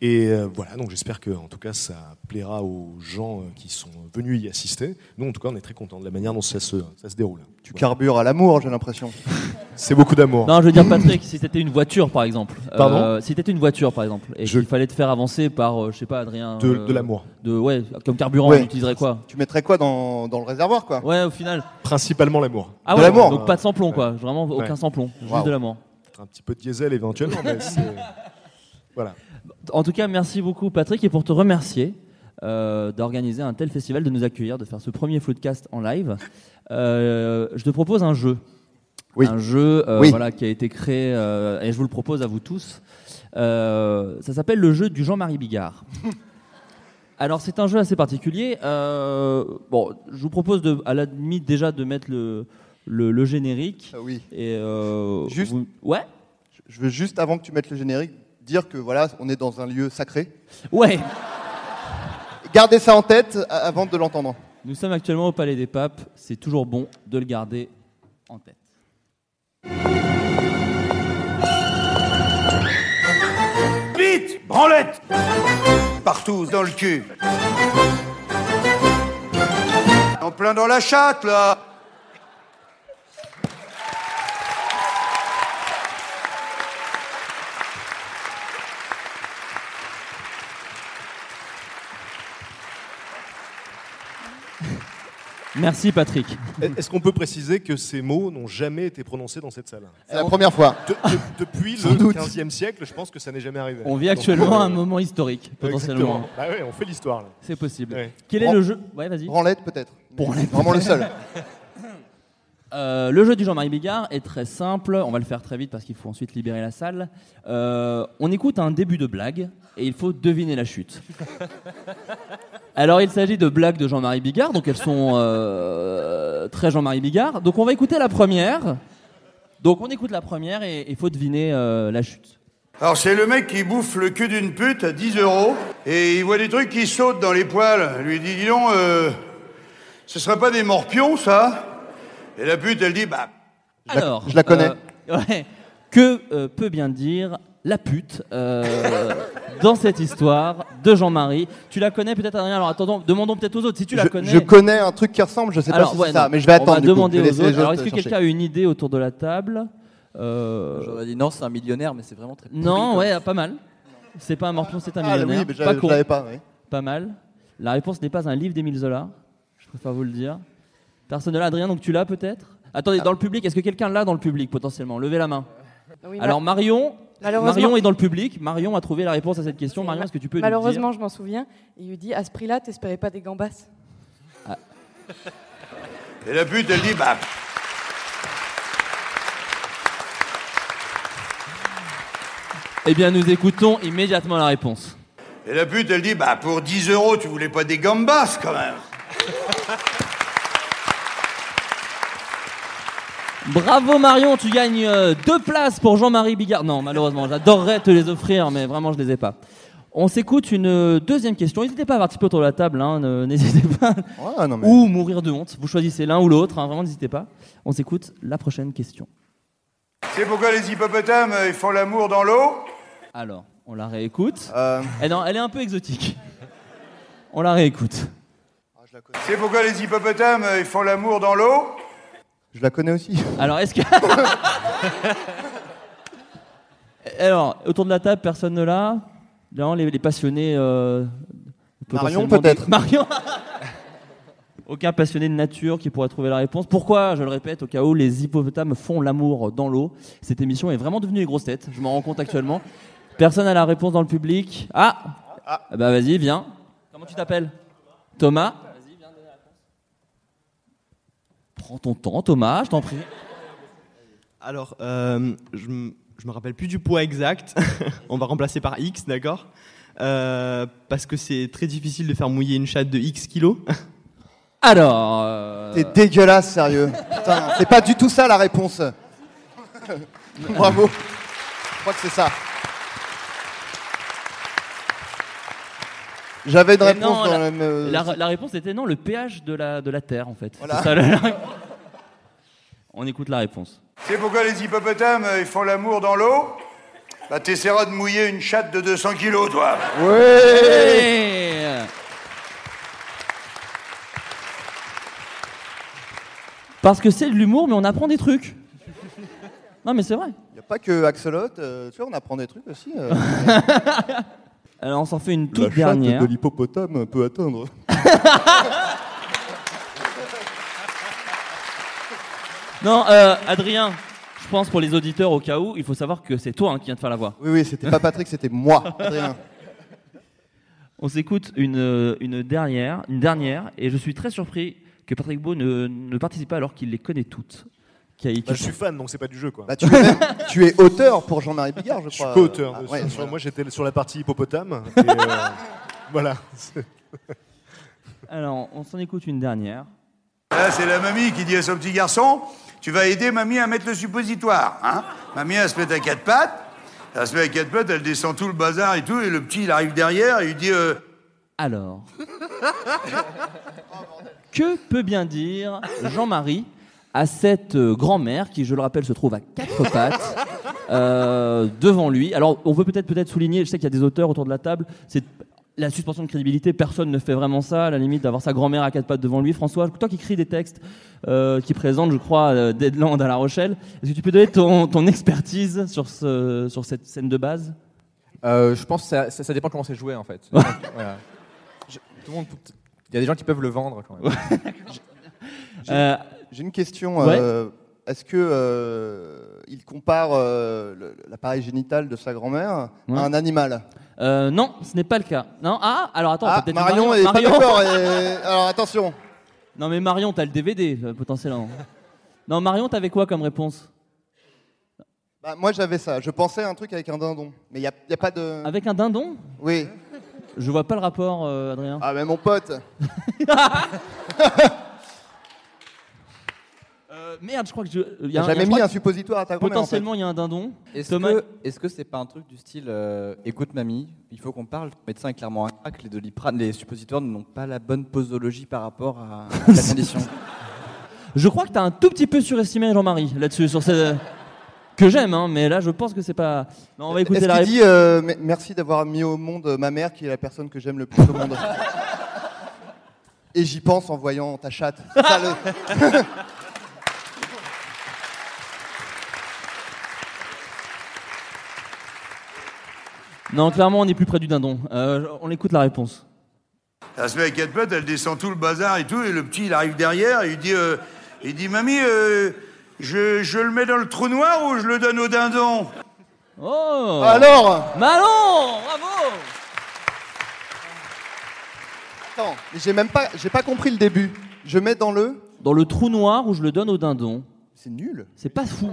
Et euh, voilà, donc j'espère que en tout cas ça plaira aux gens euh, qui sont venus y assister. Nous en tout cas on est très contents de la manière dont ça se, ça se déroule. Tu carbures à l'amour, j'ai l'impression. C'est beaucoup d'amour. Non, je veux dire, Patrick, si t'étais une voiture, par exemple. Pardon euh, Si t'étais une voiture, par exemple, et Je- qu'il fallait te faire avancer par, euh, je sais pas, Adrien. De, euh, de l'amour. De, ouais, comme carburant, Ouais. on utiliserait quoi Tu mettrais quoi dans, dans le réservoir, quoi Ouais, au final. Principalement l'amour. Ah De ouais, l'amour. donc pas de sans-plomb, quoi. Vraiment aucun Ouais. sans-plomb, juste Waouh. de l'amour. Un petit peu de diesel éventuellement, mais c'est. Voilà. En tout cas, merci beaucoup, Patrick, et pour te remercier euh, d'organiser un tel festival, de nous accueillir, de faire ce premier Floodcast en live, je te propose un jeu. Oui. Un jeu euh, Oui. voilà, qui a été créé, euh, et je vous le propose à vous tous. Euh, ça s'appelle le jeu du Jean-Marie Bigard. Alors, c'est un jeu assez particulier. Euh, bon, je vous propose, de, à la limite, déjà de mettre le, le, le générique. Ah oui. Et euh, Juste- vous- Ouais Je veux juste, avant que tu mettes le générique, dire que voilà, on est dans un lieu sacré. Ouais Gardez ça en tête avant de l'entendre. Nous sommes actuellement au Palais des Papes. C'est toujours bon de le garder en tête. Vite Branlette Partout, dans le cul. En plein dans la chatte, là Merci Patrick. Est-ce qu'on peut préciser que ces mots n'ont jamais été prononcés dans cette salle? C'est la première fois. De- de- depuis Sans le doute. 15e siècle, je pense que ça n'est jamais arrivé. On vit Donc, actuellement euh, un moment historique, potentiellement. Bah ouais, on fait l'histoire là. C'est possible. Ouais. Quel est le jeu? Ouais, vas-y. Branlette, peut-être. Branlette. Vraiment le seul. Euh, le jeu du Jean-Marie Bigard est très simple. On va le faire très vite parce qu'il faut ensuite libérer la salle. Euh, on écoute un début de blague et il faut deviner la chute. Alors, il s'agit de blagues de Jean-Marie Bigard, donc elles sont euh, très Jean-Marie Bigard. Donc, on va écouter la première. Donc, on écoute la première et il faut deviner euh, la chute. Alors c'est le mec qui bouffe le cul d'une pute à 10 euros et il voit des trucs qui sautent dans les poils. Il lui dit, dis donc, euh, ce serait pas des morpions ça? Et la pute, elle dit, bah... Alors, je la connais. euh, ouais. Que euh, peut bien dire la pute euh, dans cette histoire de Jean-Marie Tu la connais peut-être Adrien Alors attendons, demandons peut-être aux autres si tu la je, connais. je connais un truc qui ressemble, je sais pas si ouais, c'est ça, mais je vais On attendre. va du coup. demander aux autres. Alors est-ce que chercher. quelqu'un a une idée autour de la table Euh, J'aurais dit non, c'est un millionnaire, mais c'est vraiment très. Non, ouais, pas mal. C'est pas un morpion, c'est un Ah, millionnaire. oui, mais je pas l'avais pas. oui. Pas mal. La réponse n'est pas un livre d'Émile Zola. Je préfère vous le dire. Personne ne l'a. Adrien, donc tu l'as peut-être? Attendez, dans le public, est-ce que quelqu'un l'a dans le public potentiellement? Levez la main. Oui, Alors ma- Marion, Marion est dans le public. Marion a trouvé la réponse à cette question. Marion, est-ce que tu peux nous Malheureusement, dire je m'en souviens. Il lui dit à ce prix-là, t'espérais pas des gambas Et la pute, elle dit, bah... Eh bien, nous écoutons immédiatement la réponse. Et la pute, elle dit, bah pour 10 euros, tu voulais pas des gambas quand même Bravo Marion, tu gagnes euh, deux places pour Jean-Marie Bigard. Non, malheureusement, j'adorerais te les offrir, mais vraiment, je les ai pas. On s'écoute une euh, deuxième question. N'hésitez pas à participer autour de la table, hein, ne- n'hésitez pas. Ouais, non, mais- Ou mourir de honte. Vous choisissez l'un ou l'autre, hein, vraiment, n'hésitez pas. On s'écoute la prochaine question. C'est pourquoi les hippopotames, euh, ils font l'amour dans l'eau? Alors, on la réécoute. Euh, Eh non, elle est un peu exotique. On la réécoute. C'est pourquoi les hippopotames, ils font l'amour dans l'eau? Je la connais aussi. Alors, est-ce que. Alors, autour de la table, personne ne l'a Non, les, les passionnés. euh, Marion, potentiellement des- peut-être. Marion Aucun passionné de nature qui pourrait trouver la réponse. Pourquoi, je le répète, au cas où les hippopotames font l'amour dans l'eau? Cette émission est vraiment devenue une grosse tête, je m'en rends compte actuellement. Personne n'a la réponse dans le public. Ah, Ah Bah vas-y, viens. Comment tu t'appelles? Thomas Vas-y, viens donner la réponse. Prends ton temps, Thomas, je t'en prie. Alors, euh, je, je me rappelle plus du poids exact. On va remplacer par X, d'accord? Euh, Parce que c'est très difficile de faire mouiller une chatte de X kilos. Alors. euh, T'es dégueulasse, sérieux. Putain, c'est pas du tout ça la réponse. Bravo. Je crois que c'est ça. J'avais une Mais réponse non, dans la, la même. euh, la- la réponse était non, le pH de la, de la Terre, en fait. Voilà. C'est ça, la- On écoute la réponse. C'est pourquoi les hippopotames, euh, ils font l'amour dans l'eau? Bah t'essaieras de mouiller une chatte de 200 kilos, toi Ouais Parce que c'est de l'humour, mais on apprend des trucs. Non, mais c'est vrai. Y a pas que Axolot, euh, tu vois, on apprend des trucs aussi. euh. Alors, on s'en fait une La toute chatte dernière. de l'hippopotame peut atteindre. Non, euh, Adrien, je pense pour les auditeurs, au cas où, il faut savoir que c'est toi hein, qui viens de faire la voix. Oui, oui, c'était pas Patrick, c'était moi, Adrien. On s'écoute une, euh, une dernière, une dernière, et je suis très surpris que Patrick Beau ne, ne participe pas alors qu'il les connaît toutes. Qui a- qui- Bah, je suis fan, donc c'est pas du jeu, quoi. Bah, tu, es même- tu es auteur pour Jean-Marie Bigard, je Je suis crois. co-auteur. Ah, de- ouais, sur- voilà. Moi, j'étais sur la partie hippopotame. et, euh, voilà. Alors, on s'en écoute une dernière. Là, c'est la mamie qui dit à son petit garçon Tu vas aider mamie à mettre le suppositoire. Hein mamie, elle se met à quatre pattes. Elle se met à quatre pattes, elle descend tout le bazar et tout. Et le petit, il arrive derrière et il dit euh, Alors. que peut bien dire Jean-Marie à cette euh, grand-mère qui, je le rappelle, se trouve à quatre pattes euh, devant lui Alors, on peut peut-être peut-être souligner, je sais qu'il y a des auteurs autour de la table, c'est la suspension de crédibilité, personne ne fait vraiment ça, à la limite d'avoir sa grand-mère à quatre pattes devant lui. François, toi qui écris des textes, euh, qui présente, je crois, euh, Deadland à La Rochelle, est-ce que tu peux donner ton, ton expertise sur, ce, sur cette scène de base? Euh, je pense que ça, ça- ça dépend comment c'est joué en fait. Ouais. Voilà. Je- tout le monde- Il y a des gens qui peuvent le vendre quand même. j'ai une question. ouais. euh, Est-ce que euh, il compare euh, l'appareil génital de sa grand-mère Ouais. à un animal? Euh, Non, ce n'est pas le cas. Non, ah, alors attends, Ah, peut-être Marion est pas d'accord. et- Alors attention. Non mais Marion, t'as le DVD potentiellement. Non Marion, t'avais quoi comme réponse? Bah, moi j'avais ça. Je pensais à un truc avec un dindon, mais il y a, a pas de. Avec un dindon? Oui. Je vois pas le rapport, Adrien. Ah mais mon pote. Euh, merde, je crois que je. il y T'as jamais je mis un que suppositoire à ta grand-mère, en fait. Potentiellement, il y a un dindon. Est-ce Thomas- que est-ce que c'est pas un truc du style euh, écoute mamie, il faut qu'on parle. Le médecin est clairement un crack, les doliprane, les suppositoires n'ont pas la bonne posologie par rapport à, à la condition. Je crois que t'as un tout petit peu surestimé Jean-Marie là-dessus, sur cette. Que j'aime, hein, mais là, je pense que c'est pas. Non, on va écouter Est-ce la qu'il réponse. dit euh, me- merci d'avoir mis au monde euh, ma mère, qui est la personne que j'aime le plus au monde Et j'y pense en voyant ta chatte. C'est ça, le- Non, clairement, on est plus près du dindon. Euh, on écoute la réponse. Elle se met à quatre pattes, elle descend tout le bazar et tout, et le petit, il arrive derrière, et il dit, euh, il dit, mamie, euh, je, je le mets dans le trou noir ou je le donne au dindon? Oh Alors? Malon Bravo Attends, j'ai même pas, j'ai pas compris le début. Je mets dans le? Dans le trou noir où je le donne au dindon. C'est nul. C'est pas fou.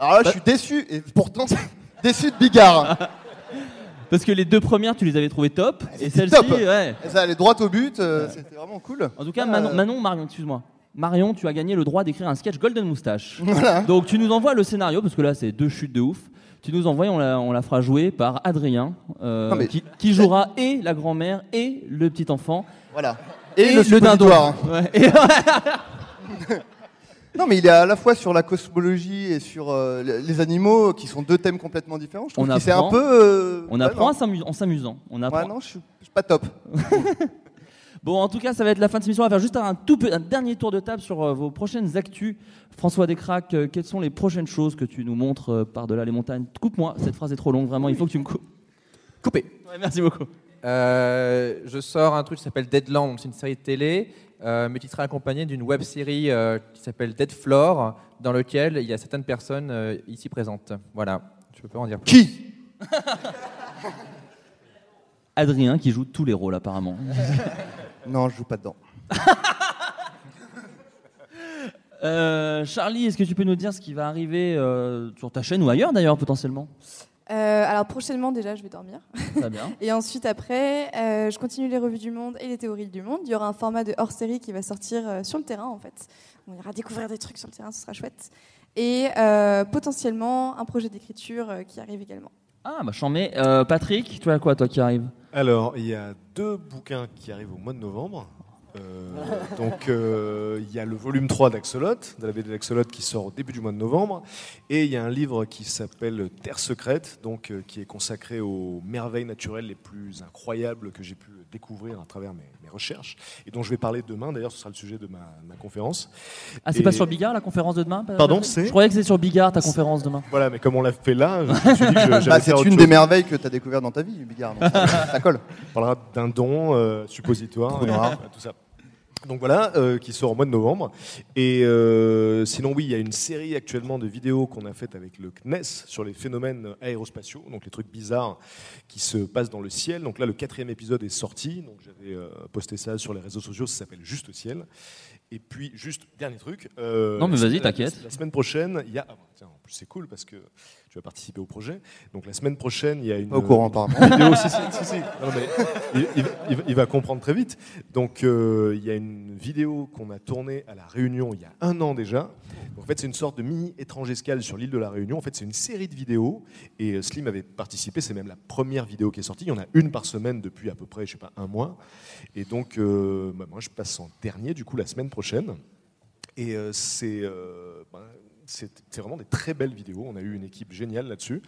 Alors là, je suis déçu, et pourtant, déçu de Bigard. Parce que les deux premières, tu les avais trouvées top. Et celle-ci, top. ouais. Ça allait droit au but, euh, c'était vraiment cool. En tout cas, Manon, euh, Manon, Marion, excuse-moi. Marion, tu as gagné le droit d'écrire un sketch Golden Moustache. Voilà. Donc tu nous envoies le scénario, parce que là c'est deux chutes de ouf. Tu nous envoies, on la, on la fera jouer par Adrien, euh, Non, mais- qui, qui jouera et la grand-mère et le petit enfant. Voilà. Et, le le dindon. suppositoire. Ouais. Et- Non, mais il est à la fois sur la cosmologie et sur euh, les animaux, qui sont deux thèmes complètement différents. Je trouve on que c'est un apprend, peu. euh, on apprend en s'amu- en s'amusant. On apprend. Ouais, non, je suis, je suis pas top. Bon, en tout cas, ça va être la fin de cette émission. On va faire juste un, tout peu- un dernier tour de table sur euh, vos prochaines actus. François Descraques, euh, quelles sont les prochaines choses que tu nous montres euh, par-delà les montagnes? Coupe-moi, cette phrase est trop longue, vraiment, il faut que tu me coupes. Ouais, merci beaucoup. Euh, je sors un truc qui s'appelle Deadland, c'est une série de télé, euh, mais qui sera accompagnée d'une web série euh, qui s'appelle Dead Floor, dans lequel il y a certaines personnes euh, ici présentes. Voilà, je peux pas en dire plus. Qui? Adrien qui joue tous les rôles apparemment. Non, je joue pas dedans. Euh, Charlie, est-ce que tu peux nous dire ce qui va arriver euh, sur ta chaîne ou ailleurs d'ailleurs potentiellement? Euh, alors prochainement déjà, je vais dormir. Très bien. et ensuite après, euh, je continue les revues du monde et les théories du monde. Il y aura un format de hors-série qui va sortir euh, sur le terrain en fait. On ira découvrir des trucs sur le terrain, ce sera chouette. Et euh, potentiellement un projet d'écriture euh, qui arrive également. Ah, bah j'en mets. Euh, Patrick, tu as quoi toi qui arrive? Alors, il y a deux bouquins qui arrivent au mois de novembre. Euh, donc, euh, il y a le volume 3 d'Axolot, de la BD d'Axolot qui sort au début du mois de novembre. Et il y a un livre qui s'appelle Terre secrète, donc, euh, qui est consacré aux merveilles naturelles les plus incroyables que j'ai pu découvrir à travers mes, mes recherches. Et dont je vais parler demain, d'ailleurs, ce sera le sujet de ma, ma conférence. Ah, c'est Et- pas sur Bigard la conférence de demain Pardon, c'est Je croyais que c'est sur Bigard ta conférence demain. Voilà, mais comme on l'a fait là, je me suis dit que je- j'allais Bah, c'est une chose. des merveilles que tu as découvert dans ta vie, Bigard. donc ça, ça colle. On parlera d'un don, euh, suppositoire, et, noir. euh, tout ça. Donc voilà, euh, qui sort au mois de novembre. Et euh, sinon, oui, il y a une série actuellement de vidéos qu'on a faites avec le CNES sur les phénomènes aérospatiaux, donc les trucs bizarres qui se passent dans le ciel. Donc là, le quatrième épisode est sorti. Donc j'avais euh, posté ça sur les réseaux sociaux. Ça s'appelle Juste Ciel. Et puis, juste dernier truc. euh, Non, mais vas-y, semaine- t'inquiète. La semaine prochaine, il y a. ah, tiens, en plus, c'est cool parce que tu vas participer au projet. Donc la semaine prochaine, il y a une. Pas au courant, apparemment. vidéo. si, si, si, si. Non, mais il, il- il va- comprendre très vite. Donc euh, il y a une vidéo qu'on a tournée à La Réunion il y a un an déjà. En fait, c'est une sorte de mini étrange escale sur l'île de La Réunion. En fait, c'est une série de vidéos. Et euh, Slim avait participé. C'est même la première vidéo qui est sortie. Il y en a une par semaine depuis à peu près, je sais pas, un mois. Et donc, euh, bah, moi, je passe en dernier, du coup, la semaine prochaine. Et euh, c'est euh, ben, c'est vraiment des très belles vidéos. On a eu une équipe géniale là-dessus.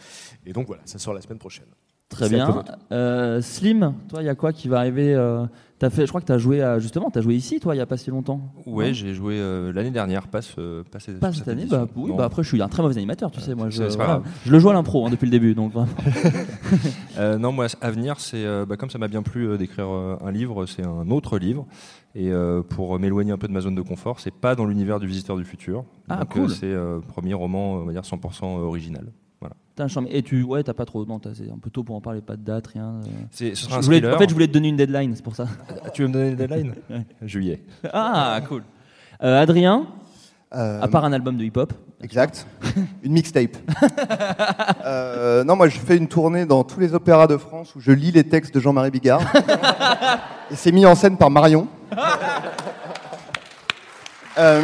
Et donc voilà, ça sort la semaine prochaine. Très bien. Euh, Slim, toi, il y a quoi qui va arriver euh, Fait, je crois que tu as joué à, justement, tu as joué ici, toi, il y a pas si longtemps. Ouais, j'ai joué euh, l'année dernière, pas, ce, pas, ce- Pas cette cette année, bah, oui, bah après je suis un très mauvais animateur, tu sais, moi je, voilà. le joue à l'impro hein, depuis le début, donc vraiment. Euh, non, moi, à venir, c'est euh, bah, comme ça m'a bien plu euh, d'écrire euh, un livre, c'est un autre livre. Et euh, pour m'éloigner un peu de ma zone de confort, c'est pas dans l'univers du Visiteur du futur. Ah, Donc, cool. euh, c'est euh, premier roman, on va dire 100% original. Et tu, ouais, t'as pas trop, non, t'as- c'est un peu tôt pour en parler, pas de date, rien. euh. C'est- ce sera Je un voulais- en fait, je voulais te donner une deadline, c'est pour ça. Tu veux me donner une deadline Ouais. Juillet. Ah, cool. Euh, Adrien, Euh, à part un album de hip-hop. Exact. Une mixtape. Euh, non, moi je fais une tournée dans tous les opéras de France où je lis les textes de Jean-Marie Bigard. Et c'est mis en scène par Marion. Euh,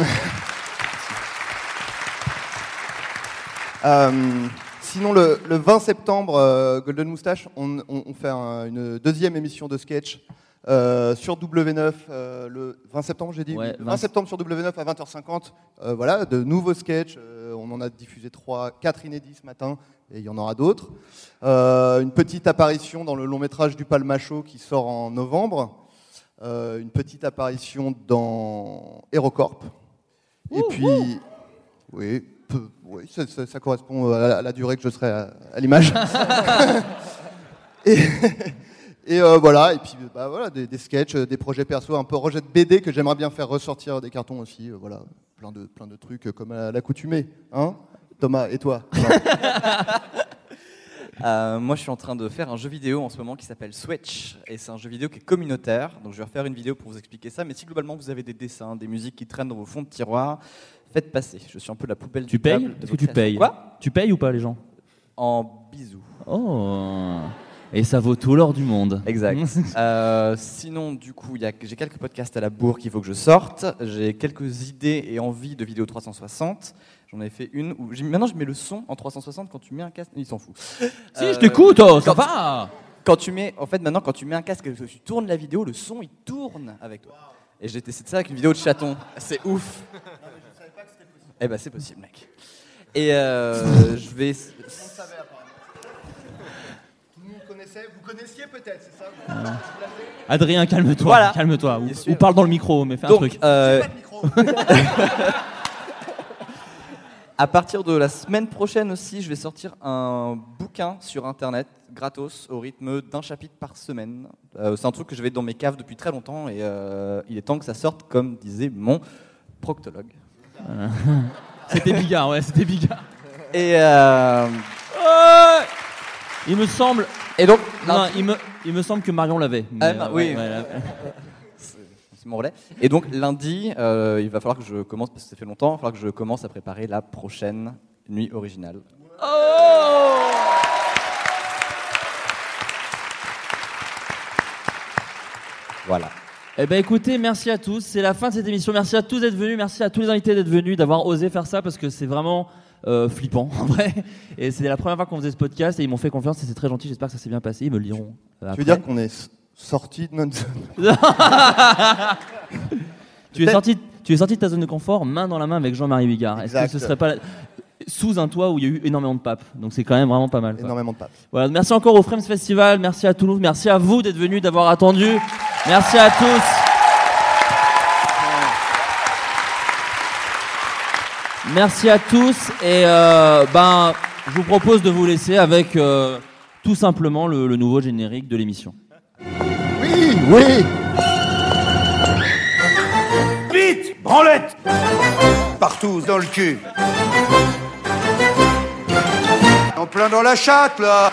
Euh, sinon, le, le 20 septembre, euh, Golden Moustache, on, on- on fait un- une deuxième émission de sketch euh, sur W9 euh, le 20 septembre, j'ai dit. Ouais, oui, le 20 20 septembre sur W9 à 20h50. Euh, voilà, de nouveaux sketchs. Euh, on en a diffusé trois, quatre inédits ce matin, et il y en aura d'autres. Euh, une petite apparition dans le long métrage du Palmacho qui sort en novembre. Euh, une petite apparition dans Hérocorp. Et puis, oui, peu- oui ça, ça- ça correspond à la, à la durée que je serai à, à l'image. et et, euh, voilà, et puis bah, voilà, des, des sketchs, euh, des projets perso, un peu rejet de BD que j'aimerais bien faire ressortir des cartons aussi. euh, voilà, plein de, plein de trucs euh, comme à l'accoutumée. Hein Thomas, et toi? Euh, moi, je suis en train de faire un jeu vidéo en ce moment qui s'appelle Switch. Et c'est un jeu vidéo qui est communautaire. Donc, je vais refaire une vidéo pour vous expliquer ça. Mais si globalement vous avez des dessins, des musiques qui traînent dans vos fonds de tiroir, faites passer. Je suis un peu la poubelle Tu du payes table de Est-ce que tu payes Quoi Tu payes ou pas les gens En bisous. Oh Et ça vaut tout l'or du monde. Exact. Euh, sinon, du coup, il y a- j'ai quelques podcasts à la bourre qu'il faut que je sorte. J'ai quelques idées et envies de vidéos 360. J'en avais fait une où j'ai- maintenant je mets le son en 360 quand tu mets un casque. Il s'en fout. Si, je t'écoute, oh, ça va. Quand tu mets, en fait, maintenant, quand tu mets un casque et que tu tournes la vidéo, le son il tourne avec toi. Et j'ai testé ça avec une vidéo de chaton. C'est ouf. Eh ben, c'est possible, mec. Et euh, je vais. Tout le monde connaissait, vous connaissiez peut-être, c'est ça? Adrien, calme-toi. Voilà. Calme-toi. Ou, Bien sûr. ou parle dans le micro, mais fais un Donc, truc. euh, à partir de la semaine prochaine aussi, je vais sortir un bouquin sur internet, gratos, au rythme d'un chapitre par semaine. Euh, c'est un truc que je vais dans mes caves depuis très longtemps et euh, il est temps que ça sorte, comme disait mon proctologue. Voilà. C'était Bigard, ouais, c'était Bigard. Et euh, Ouais il me semble. Et donc, non, il me, il me semble que Marion l'avait. Ah, bah, euh, oui. ouais, ouais, là- c'est mon relais. Et donc lundi, euh, il va falloir que je commence, parce que ça fait longtemps, il va falloir que je commence à préparer la prochaine nuit originale. Voilà. Eh ben écoutez, merci à tous. C'est la fin de cette émission. Merci à tous d'être venus. Merci à tous les invités d'être venus, d'avoir osé faire ça parce que c'est vraiment euh, flippant en vrai. Et c'était la première fois qu'on faisait ce podcast et ils m'ont fait confiance et c'est très gentil. J'espère que ça s'est bien passé. Ils me le diront. euh, Tu veux dire qu'on est sorti de notre zone tu es sorti, tu es sorti de ta zone de confort, main dans la main avec Jean-Marie Bigard. Est-ce que ce serait pas la- sous un toit où il y a eu énormément de papes Donc c'est quand même vraiment pas mal. quoi. Énormément de papes. Voilà, merci encore au Frames Festival, merci à Toulouse, merci à vous d'être venus, d'avoir attendu. Merci à tous. Merci à tous et euh, ben je vous propose de vous laisser avec euh, tout simplement le, le nouveau générique de l'émission. Oui, oui Vite Branlette Partout, dans le cul. Plein dans la chatte, là